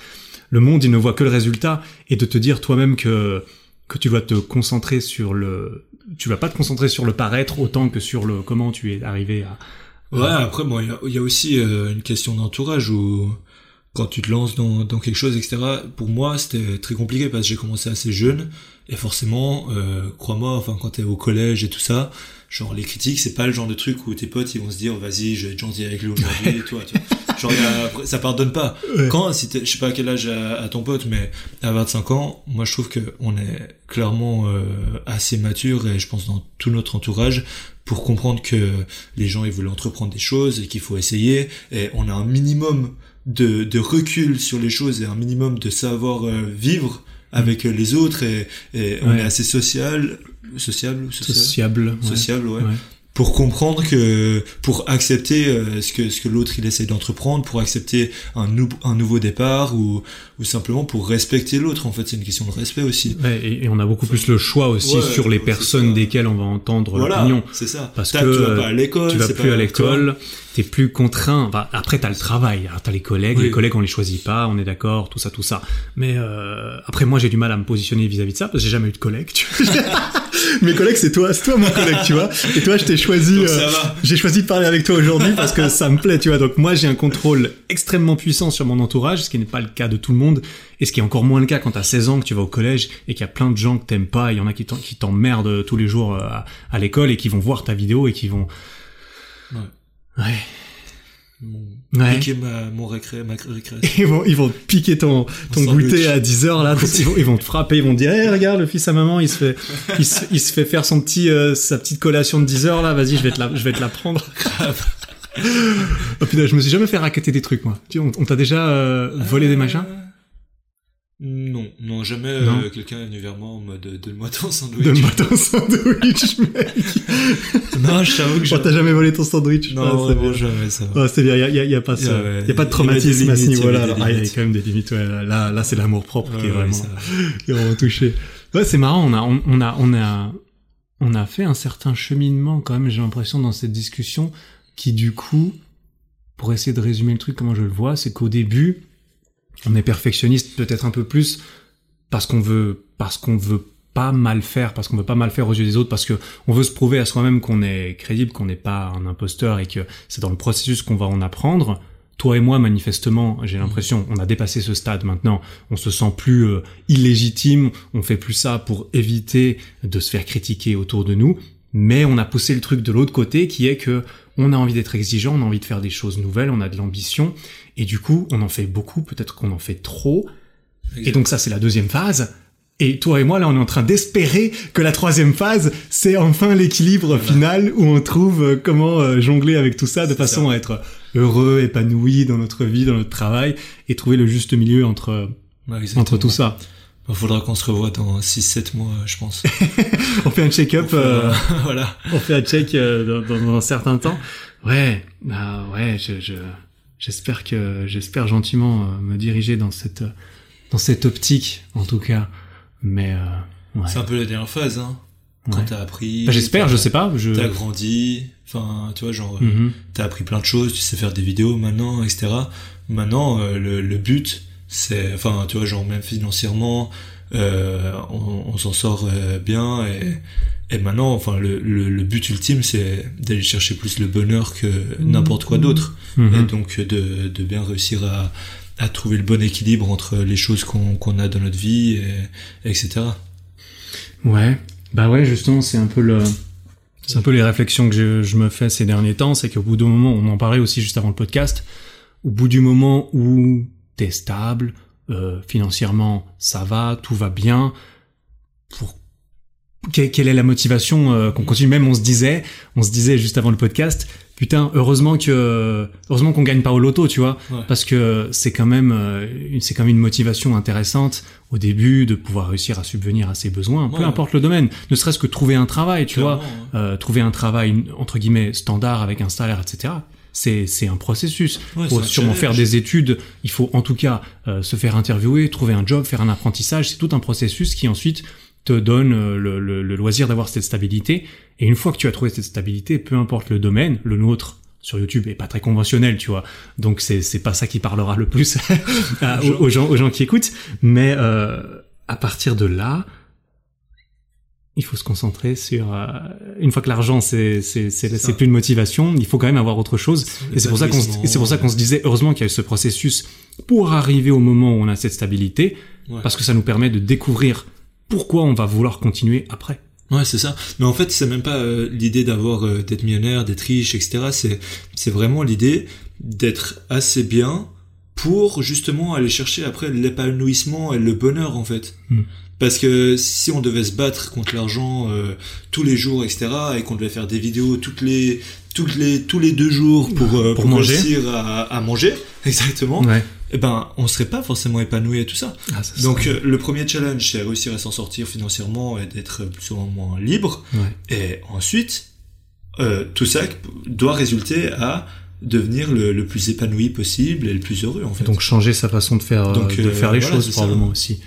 le monde, il ne voit que le résultat. Et de te dire toi-même que que tu vas te concentrer sur le, tu vas pas te concentrer sur le paraître autant que sur le comment tu es arrivé à. Ouais, après, bon, il y a, il y a aussi euh, une question d'entourage où quand tu te lances dans, dans quelque chose, etc. Pour moi, c'était très compliqué parce que j'ai commencé assez jeune et forcément, euh, crois-moi, enfin quand t'es au collège et tout ça, genre les critiques, c'est pas le genre de truc où tes potes ils vont se dire vas-y, je vais être gentil avec lui aujourd'hui, [LAUGHS] toi, tu vois. Genre y a, ça pardonne pas. Ouais. Quand, si je sais pas à quel âge à, à ton pote, mais à 25 ans, moi je trouve que on est clairement euh, assez mature et je pense dans tout notre entourage pour comprendre que les gens ils veulent entreprendre des choses et qu'il faut essayer et on a un minimum de, de recul sur les choses et un minimum de savoir euh, vivre avec euh, les autres et, et on Ouais. est assez social sociable social, Sociable. ouais. sociable ouais Ouais. Pour comprendre que pour accepter euh, ce que ce que l'autre il essaie d'entreprendre pour accepter un, nou- un nouveau départ ou ou simplement pour respecter l'autre en fait c'est une question de respect aussi Ouais, et, et on a beaucoup plus le choix aussi Ouais, sur les personnes desquelles on va entendre voilà l'opinion. c'est ça Parce que tu vas pas à l'école Tu vas plus à l'école, t'es plus contraint. Enfin, après, t'as le travail, alors t'as les collègues. Oui. Les collègues, on les choisit pas, on est d'accord, tout ça, tout ça. Mais euh, après, moi, j'ai du mal à me positionner vis-à-vis de ça parce que j'ai jamais eu de collègues. [LAUGHS] Mes collègues, c'est toi, c'est toi mon collègue, tu vois. Et toi, je t'ai choisi. Euh, j'ai choisi de parler avec toi aujourd'hui parce que ça me plaît, tu vois. Donc moi, j'ai un contrôle extrêmement puissant sur mon entourage, ce qui n'est pas le cas de tout le monde, et ce qui est encore moins le cas quand t'as 16 ans, que tu vas au collège et qu'il y a plein de gens que t'aimes pas, il y en a qui t'emmerdent tous les jours euh, à, à l'école et qui vont voir ta vidéo et qui vont... Ouais. Ouais. Mon- Ouais. piquer ma mon récré ma récréation Ils vont, ils vont te piquer ton, ton goûter à 10 heures là. [LAUGHS] Ils vont, ils vont te frapper, ils vont te dire, hey, regarde, le fils à maman, il se fait, il se, il se fait faire son petit, euh, sa petite collation de 10 heures là. Vas-y, je vais te la, je vais te la prendre. [LAUGHS] oh putain, je me suis jamais fait racketter des trucs moi. Tu, on, on t'a déjà euh, volé des machins? Non non jamais euh, quelqu'un est venu vers moi en mode euh, donne-moi ton sandwich Donne-moi ton sandwich, [LAUGHS] mec. non je t'avoue que On je t'a jamais volé ton sandwich? Non Ah, vraiment jamais ça. Ah, c'est bien, il y a, y a- pas ce, Y a, ouais, y a pas de traumatisme avait à ce limites, niveau-là. alors. Ah, il y a limites. quand même des limites. Ouais, là, là, c'est l'amour propre qui est Ouais, ouais, vraiment. [LAUGHS] qui est vraiment touché. Ouais, c'est marrant. On a, on, on a, on a, on a fait un certain cheminement quand même. J'ai l'impression dans cette discussion qui, du coup, pour essayer de résumer le truc, comment je le vois, c'est qu'au début, on est perfectionniste peut-être un peu plus parce qu'on veut, parce qu'on veut pas mal faire, parce qu'on veut pas mal faire aux yeux des autres, parce que on veut se prouver à soi-même qu'on est crédible, qu'on n'est pas un imposteur et que c'est dans le processus qu'on va en apprendre. Toi et moi, manifestement, j'ai l'impression, on a dépassé ce stade maintenant. On se sent plus euh, illégitime, on fait plus ça pour éviter de se faire critiquer autour de nous, mais on a poussé le truc de l'autre côté qui est que on a envie d'être exigeant, on a envie de faire des choses nouvelles, on a de l'ambition, et du coup, on en fait beaucoup, peut-être qu'on en fait trop, et donc ça, c'est la deuxième phase. Et toi et moi, là, on est en train d'espérer que la troisième phase, c'est enfin l'équilibre final où on trouve euh, comment euh, jongler avec tout ça de façon à être heureux, épanoui dans notre vie, dans notre travail, et trouver le juste milieu entre, Ouais, exactement. entre tout ça. Il faudra qu'on se revoie dans 6-7 mois, je pense. [LAUGHS] On fait un check-up, euh, [LAUGHS] voilà. on fait un check euh, dans, dans, dans un certain temps. Ouais, ah, ouais, je, je, j'espère que, j'espère gentiment euh, me diriger dans cette, dans cette optique, en tout cas. Mais, euh, ouais. C'est un peu la dernière phase, hein. Quand Ouais. t'as appris. Bah, j'espère, je sais pas. Je... T'as grandi. Enfin, tu vois, genre, Mhm. t'as appris plein de choses, tu sais faire des vidéos maintenant, etc. Maintenant, euh, le, le but, c'est, enfin, tu vois, genre même financièrement, euh, on, on s'en sort bien et, et maintenant, enfin, le, le, le but ultime, c'est d'aller chercher plus le bonheur que n'importe quoi d'autre. Mhm. Et donc de, de bien réussir à, à trouver le bon équilibre entre les choses qu'on qu'on a dans notre vie, et, etc. Ouais. Bah ouais, justement, c'est un peu le, c'est un peu les réflexions que je, je me fais ces derniers temps, c'est qu'au bout d'un moment, on en parlait aussi juste avant le podcast, au bout du moment où t'es stable, euh, financièrement, ça va, tout va bien, pour quelle, est la motivation euh, qu'on continue? Même on se disait on se disait juste avant le podcast putain heureusement que heureusement qu'on gagne pas au loto tu vois? Ouais. parce que c'est quand même euh, c'est quand même une motivation intéressante au début de pouvoir réussir à subvenir à ses besoins peu importe le domaine. Ne serait-ce que trouver un travail tu vois? Euh, trouver un travail entre guillemets standard avec un salaire etc c'est c'est un processus. Ouais, il faut sûrement faire des études il faut en tout cas euh, se faire interviewer trouver un job faire un apprentissage c'est tout un processus qui ensuite te donne euh, le, le- le loisir d'avoir cette stabilité et une fois que tu as trouvé cette stabilité peu importe le domaine le nôtre sur YouTube est pas très conventionnel, tu vois. Donc c'est c'est pas ça qui parlera le plus [LAUGHS] aux, aux gens aux gens qui écoutent. Mais euh, à partir de là, il faut se concentrer sur euh, une fois que l'argent c'est c'est c'est c'est plus une motivation il faut quand même avoir autre chose et c'est pour ça qu'on c'est pour ça qu'on se disait heureusement qu'il y a eu ce processus pour arriver au moment où on a cette stabilité Ouais. parce que ça nous permet de découvrir pourquoi on va vouloir continuer après Ouais, c'est ça. Mais en fait, c'est même pas euh, l'idée d'avoir euh, d'être millionnaire, d'être riche, etc. C'est c'est vraiment l'idée d'être assez bien pour justement aller chercher après l'épanouissement et le bonheur en fait. Hmm. Parce que si on devait se battre contre l'argent euh, tous les jours, etc., et qu'on devait faire des vidéos toutes les toutes les tous les deux jours pour euh, Pour manger. réussir à, à manger, [LAUGHS] exactement, ouais eh ben on serait pas forcément épanoui et tout ça. Ah, ça, Donc euh, le premier challenge, c'est réussir à s'en sortir financièrement et d'être plus ou moins libre. ouais. Et ensuite, euh, tout ça doit résulter à devenir le, le plus épanoui possible et le plus heureux en fait. donc changer sa façon de faire euh, Donc, de euh, faire les voilà, choses ça. probablement aussi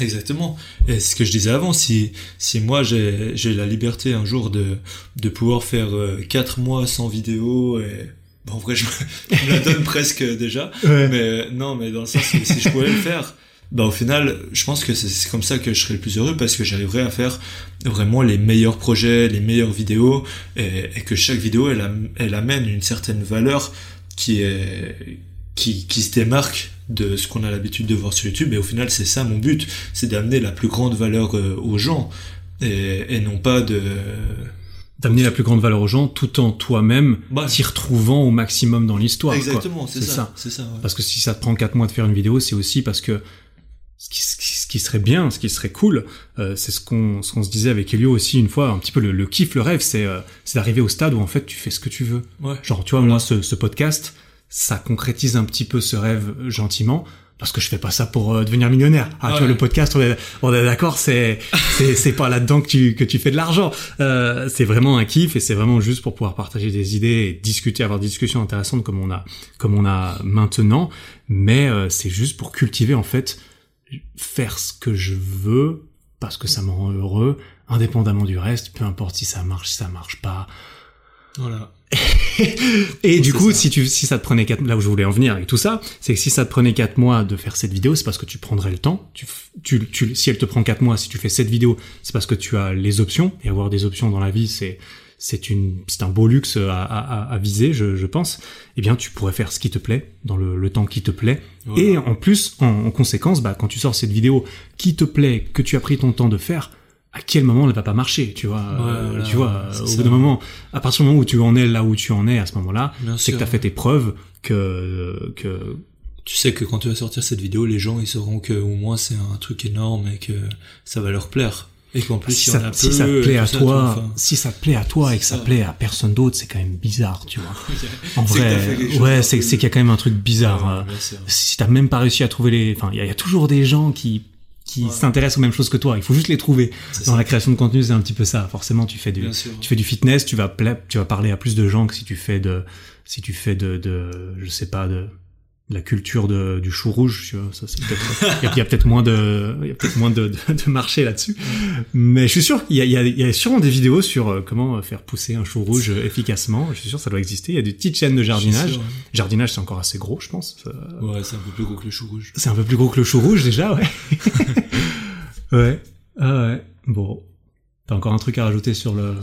Exactement. Et ce que je disais avant, si si moi j'ai j'ai la liberté un jour de de pouvoir faire euh, quatre mois sans vidéo et bon, en vrai je me, la donne presque déjà. ouais. Mais non, mais dans le sens où si je pouvais le faire, bah au final, je pense que c'est- comme ça que je serais le plus heureux parce que j'arriverais à faire vraiment les meilleurs projets, les meilleures vidéos et, et que chaque vidéo elle, elle amène une certaine valeur qui est qui, qui se démarque de ce qu'on a l'habitude de voir sur YouTube et au final c'est ça mon but, c'est d'amener la plus grande valeur euh, aux gens et, et non pas de d'amener la plus grande valeur aux gens tout en toi-même Ouais. t'y retrouvant au maximum dans l'histoire exactement, c'est ça, ça. c'est ça. ouais. Parce que si ça te prend quatre mois de faire une vidéo, c'est aussi parce que ce qui, ce qui- ce qui serait bien, ce qui serait cool, euh, c'est ce qu'on ce qu'on se disait avec Elio aussi une fois, un petit peu le, le kiff, le rêve, c'est euh, c'est d'arriver au stade où en fait tu fais ce que tu veux. Ouais. Genre tu vois moi ce, ce podcast, ça concrétise un petit peu ce rêve euh, gentiment. Parce que je fais pas ça pour euh, devenir millionnaire. Ah, tu Ouais. vois, le podcast, on est, on est d'accord, c'est, c'est, c'est pas là-dedans que tu, que tu fais de l'argent. Euh, c'est vraiment un kiff et c'est vraiment juste pour pouvoir partager des idées et discuter, avoir des discussions intéressantes comme on a, comme on a maintenant. Mais euh, c'est juste pour cultiver, en fait, faire ce que je veux parce que ça me rend heureux, indépendamment du reste, peu importe si ça marche, si ça marche pas. Voilà. [LAUGHS] Et du coup, ça. si tu, si ça te prenait quatre, là où je voulais en venir avec tout ça, c'est que si ça te prenait quatre mois de faire cette vidéo, c'est parce que tu prendrais le temps. Tu, tu, tu, si elle te prend quatre mois, si tu fais cette vidéo, c'est parce que tu as les options. Et avoir des options dans la vie, c'est, c'est une, c'est un beau luxe à, à, à- à viser, je, je pense. Eh bien, tu pourrais faire ce qui te plaît, dans le, le temps qui te plaît. Voilà. Et en plus, en, en conséquence, bah, quand tu sors cette vidéo qui te plaît, que tu as pris ton temps de faire, à quel moment elle va pas marcher, tu vois, euh, Voilà, tu vois, c'est au ça. bout d'un moment, à partir du moment où tu en es là où tu en es à ce moment-là, c'est que t'as fait tes preuves, que, que, Tu sais que quand tu vas sortir cette vidéo, les gens ils sauront que au moins c'est un truc énorme et que ça va leur plaire. Et qu'en plus si ça, a si peu, ça te plaît à ça, toi, enfin, si ça te plaît à toi et que ça ça. plaît à personne d'autre, c'est quand même bizarre, tu vois. [LAUGHS] En vrai, ouais, c'est qu'il y a quand même un truc bizarre. Ouais, euh, bien sûr. si t'as même pas réussi à trouver les, enfin, il y, y a toujours des gens qui qui Ouais. s'intéressent aux mêmes choses que toi. Il faut juste les trouver. Dans ça. la création de contenu, c'est un petit peu ça. Forcément, tu fais du, tu fais du fitness, tu vas tu vas parler à plus de gens que si tu fais de si tu fais de, de je sais pas de la culture de, du chou rouge tu vois ça c'est peut-être il y a, peut-être moins de il y a peut-être moins de, de, de marché là-dessus. Mais je suis sûr qu'il y a, il y, a, il y a sûrement des vidéos sur euh, comment faire pousser un chou rouge euh, efficacement. Je suis sûr que ça doit exister. Il y a des petites chaînes de jardinage. sûr, jardinage c'est encore assez gros je pense. Ça- ouais. Ouais, c'est un peu plus gros que le chou rouge. c'est un peu plus gros que le chou rouge déjà ouais. [LAUGHS] Ouais. Ah ouais. Bon. T'as encore un truc à rajouter sur le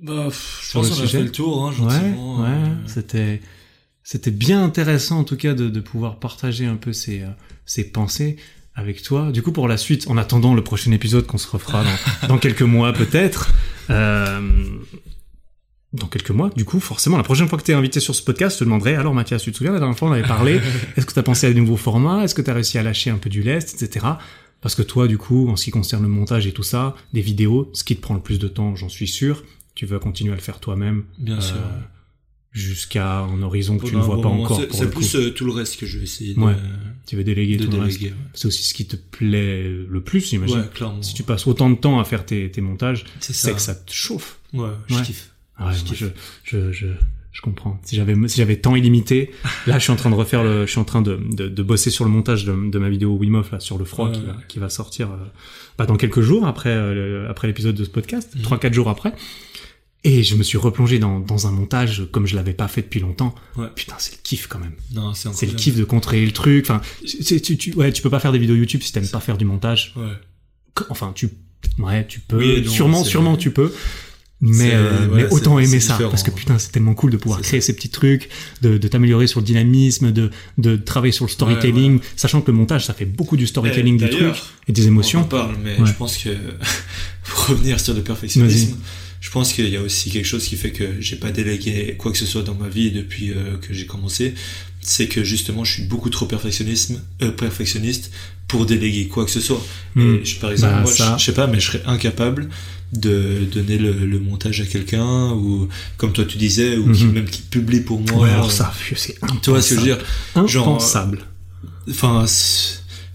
Bah, pff, je Sur pense le qu'on a fait le tour, hein, Ouais, gentiment. ouais, euh, c'était c'était bien intéressant en tout cas de, de pouvoir partager un peu ces, euh, ces pensées avec toi. Du coup, pour la suite, en attendant le prochain épisode qu'on se refera dans, [LAUGHS] dans quelques mois peut-être, euh, dans quelques mois, du coup, forcément, la prochaine fois que tu es invité sur ce podcast, je te demanderai, alors Mathias, tu te souviens, la dernière fois on avait parlé, [LAUGHS] est-ce que tu as pensé à des nouveaux formats, est-ce que tu as réussi à lâcher un peu du lest, etc. Parce que toi, du coup, en ce qui concerne le montage et tout ça, des vidéos, ce qui te prend le plus de temps, j'en suis sûr, tu veux continuer à le faire toi-même, Bien euh, sûr. Jusqu'à un horizon que tu ne vois bon pas moment, encore coup. plus euh, tout le reste que je vais essayer de, Ouais. Tu veux déléguer de tout le reste. C'est aussi ce qui te plaît le plus, j'imagine. Ouais, clairement. Si tu passes autant de temps à faire tes, tes montages, C'est ça. que ça te chauffe. Ouais, je kiffe. Ah Je kiffe. je, je, je, je comprends. Si j'avais, si j'avais temps illimité, là, je suis en train de refaire le, je suis en train de, de, de bosser sur le montage de, de ma vidéo Wim Hof, là, sur le froid, qui va, qui va sortir, euh, bah, dans quelques jours après, euh, après l'épisode de ce podcast, Mhm. trois, quatre jours après. Et je me suis replongé dans, dans un montage comme je l'avais pas fait depuis longtemps. Ouais. Putain, c'est le kiff quand même. Non, c'est C'est le kiff de contrer le truc. Enfin, c'est- tu, tu, ouais, tu peux pas faire des vidéos YouTube si t'aimes pas faire du montage. Ouais. Enfin, tu Ouais, tu peux. sûrement, sûrement, tu peux. Mais, euh, mais autant aimer ça parce que putain c'est tellement cool de pouvoir créer ces petits trucs de, de t'améliorer sur le dynamisme de, de travailler sur le storytelling sachant que le montage ça fait beaucoup du storytelling des trucs et des émotions on en parle mais je pense que [LAUGHS] pour revenir sur le perfectionnisme je pense qu'il y a aussi quelque chose qui fait que j'ai pas délégué quoi que ce soit dans ma vie depuis euh, que j'ai commencé. C'est que justement je suis beaucoup trop perfectionniste euh, perfectionniste pour déléguer quoi que ce soit. Hmm. et je, par exemple bah, moi je, je sais pas mais je serais incapable de donner le, montage à quelqu'un ou comme toi tu disais ou qui, mhm. même qui publie pour moi. Ouais, alors ça c'est impensable tu vois ce que je veux dire? impensable. Enfin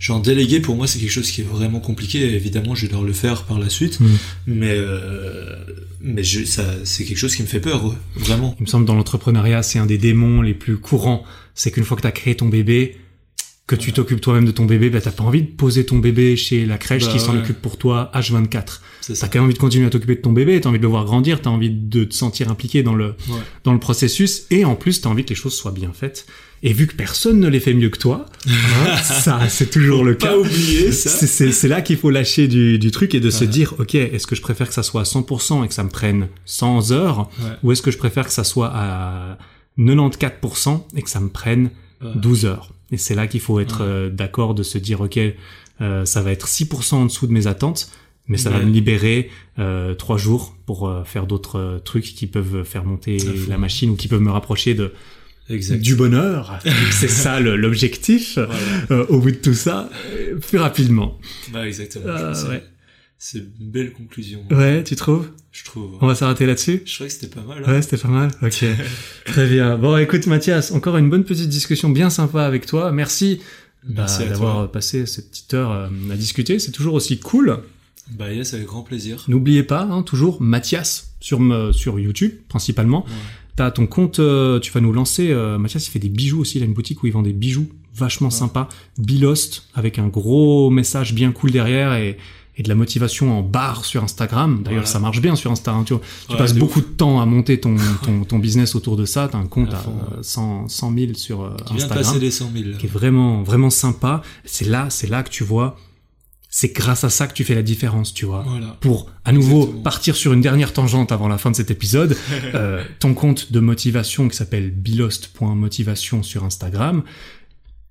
genre déléguer pour moi c'est quelque chose qui est vraiment compliqué. Évidemment je vais devoir le faire par la suite. Mhm. mais euh, mais je, ça c'est quelque chose qui me fait peur vraiment. Il me semble dans l'entrepreneuriat c'est un des démons les plus courants. C'est qu'une fois que tu as créé ton bébé que tu t'occupes toi-même de ton bébé, bah t'as pas envie de poser ton bébé chez la crèche qui bah s'en occupe pour toi H24. T'as quand même envie de continuer à t'occuper de ton bébé, t'as envie de le voir grandir, t'as envie de te sentir impliqué dans le dans le processus, et en plus t'as envie que les choses soient bien faites. Et vu que personne ne les fait mieux que toi, hein, [LAUGHS] ça c'est toujours le cas. Pas oublier ça. C'est là qu'il faut lâcher du, du truc et de se dire, ok, est-ce que je préfère que ça soit à 100% et que ça me prenne 100 heures, ou est-ce que je préfère que ça soit à 94% et que ça me prenne 12 heures? Et c'est là qu'il faut être euh, d'accord de se dire, ok, euh, ça va être 6% en dessous de mes attentes, mais ça va me libérer euh, trois jours pour euh, faire d'autres euh, trucs qui peuvent faire monter la machine ou qui peuvent me rapprocher de du bonheur. [LAUGHS] c'est ça l'objectif au bout de tout ça, plus rapidement. Bah exactement. ouais. C'est une belle conclusion. Ouais, tu trouves? Je trouve. On va s'arrêter là-dessus? Je crois que c'était pas mal. Hein. Ouais, c'était pas mal. Ok. [LAUGHS] Très bien. Bon, écoute Mathias, encore une bonne petite discussion bien sympa avec toi. Merci, bah, d'avoir passé cette petite heure euh, à discuter. C'est toujours aussi cool. Bah yes, avec grand plaisir. N'oubliez pas, hein, toujours Mathias sur, sur YouTube principalement. T'as ton compte, euh, tu vas nous lancer. Euh, Mathias, il fait des bijoux aussi. Il a une boutique où il vend des bijoux vachement sympa. Bilost avec un gros message bien cool derrière et et de la motivation en barre sur Instagram. D'ailleurs, ça marche bien sur Instagram. Tu, tu passes beaucoup de temps à monter ton, [LAUGHS] ton, ton business autour de ça. T'as un compte à, 100, 100 000 sur euh, qui Instagram. Vient passer les 100 000. Qui est vraiment, vraiment sympa. C'est là, c'est là que tu vois. C'est grâce à ça que tu fais la différence, tu vois. Voilà. Pour à nouveau partir sur une dernière tangente avant la fin de cet épisode, [LAUGHS] euh, ton compte de motivation qui s'appelle bilost.motivation sur Instagram,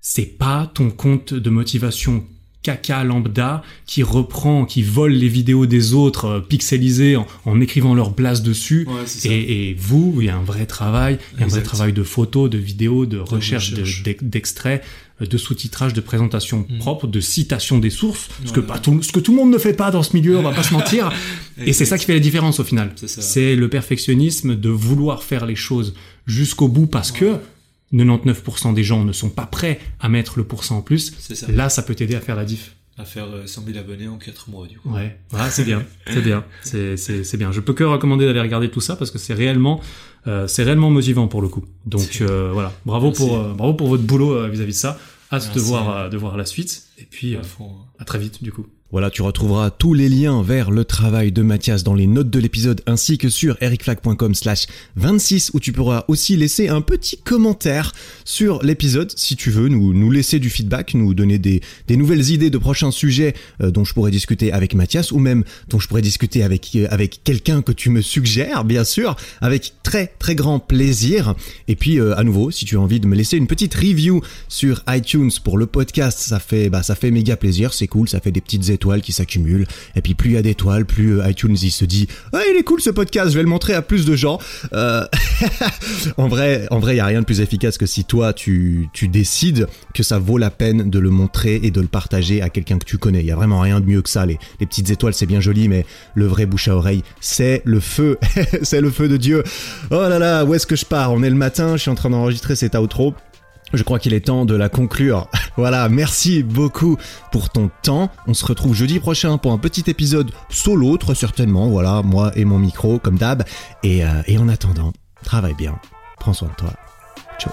c'est pas ton compte de motivation caca lambda qui reprend, qui vole les vidéos des autres euh, pixelisées en, écrivant leur place dessus. et, vous, il y a un vrai travail, il y a un vrai travail de photos, de vidéos, de, recherche, d'extraits, euh, de, sous-titrage, de présentation mm. propre, de citation des sources, ce que pas tout, ce que tout le monde ne fait pas dans ce milieu, on va pas se mentir. [LAUGHS] et c'est ça qui fait la différence au final. C'est le perfectionnisme de vouloir faire les choses jusqu'au bout parce que 99% des gens ne sont pas prêts à mettre le pourcent en plus, là, ça peut t'aider à faire la diff. À faire 100 euh, 000 abonnés en 4 mois, du coup. Ouais, ah, c'est bien, c'est bien, c'est, c'est, bien. Je peux que recommander d'aller regarder tout ça parce que c'est réellement, euh, c'est réellement motivant pour le coup. Donc euh, voilà, bravo pour, euh, bravo pour votre boulot vis-à-vis de ça. Hâte de voir, de voir la suite. Et puis, à très vite, du coup. Voilà, tu retrouveras tous les liens vers le travail de Mathias dans les notes de l'épisode ainsi que sur ericflag.com slash 26 où tu pourras aussi laisser un petit commentaire sur l'épisode si tu veux nous, nous laisser du feedback, nous donner des, des nouvelles idées de prochains sujets euh, dont je pourrais discuter avec Mathias ou même dont je pourrais discuter avec, euh, avec quelqu'un que tu me suggères, bien sûr, avec très très grand plaisir. Et puis euh, à nouveau, si tu as envie de me laisser une petite review sur iTunes pour le podcast, ça fait, bah, ça fait méga plaisir, c'est cool, ça fait des petites étoiles qui s'accumulent. Et puis plus il y a d'étoiles, plus euh, iTunes il se dit ah, il est cool ce podcast, je vais le montrer à plus de gens. Euh... [LAUGHS] en vrai, en vrai, il y a rien de plus efficace que si toi tu, tu décides que ça vaut la peine de le montrer et de le partager à quelqu'un que tu connais. Il y a vraiment rien de mieux que ça. Les, les petites étoiles c'est bien joli, mais le vrai bouche à oreille c'est le feu, [LAUGHS] c'est le feu de Dieu. Oh là là, où est-ce que je pars? On est le matin, je suis en train d'enregistrer cet outro. Je crois qu'il est temps de la conclure. [LAUGHS] Voilà, merci beaucoup pour ton temps. On se retrouve jeudi prochain pour un petit épisode solo, très certainement. Voilà, moi et mon micro, comme d'hab. Et, euh, et en attendant, travaille bien. Prends soin de toi. Ciao.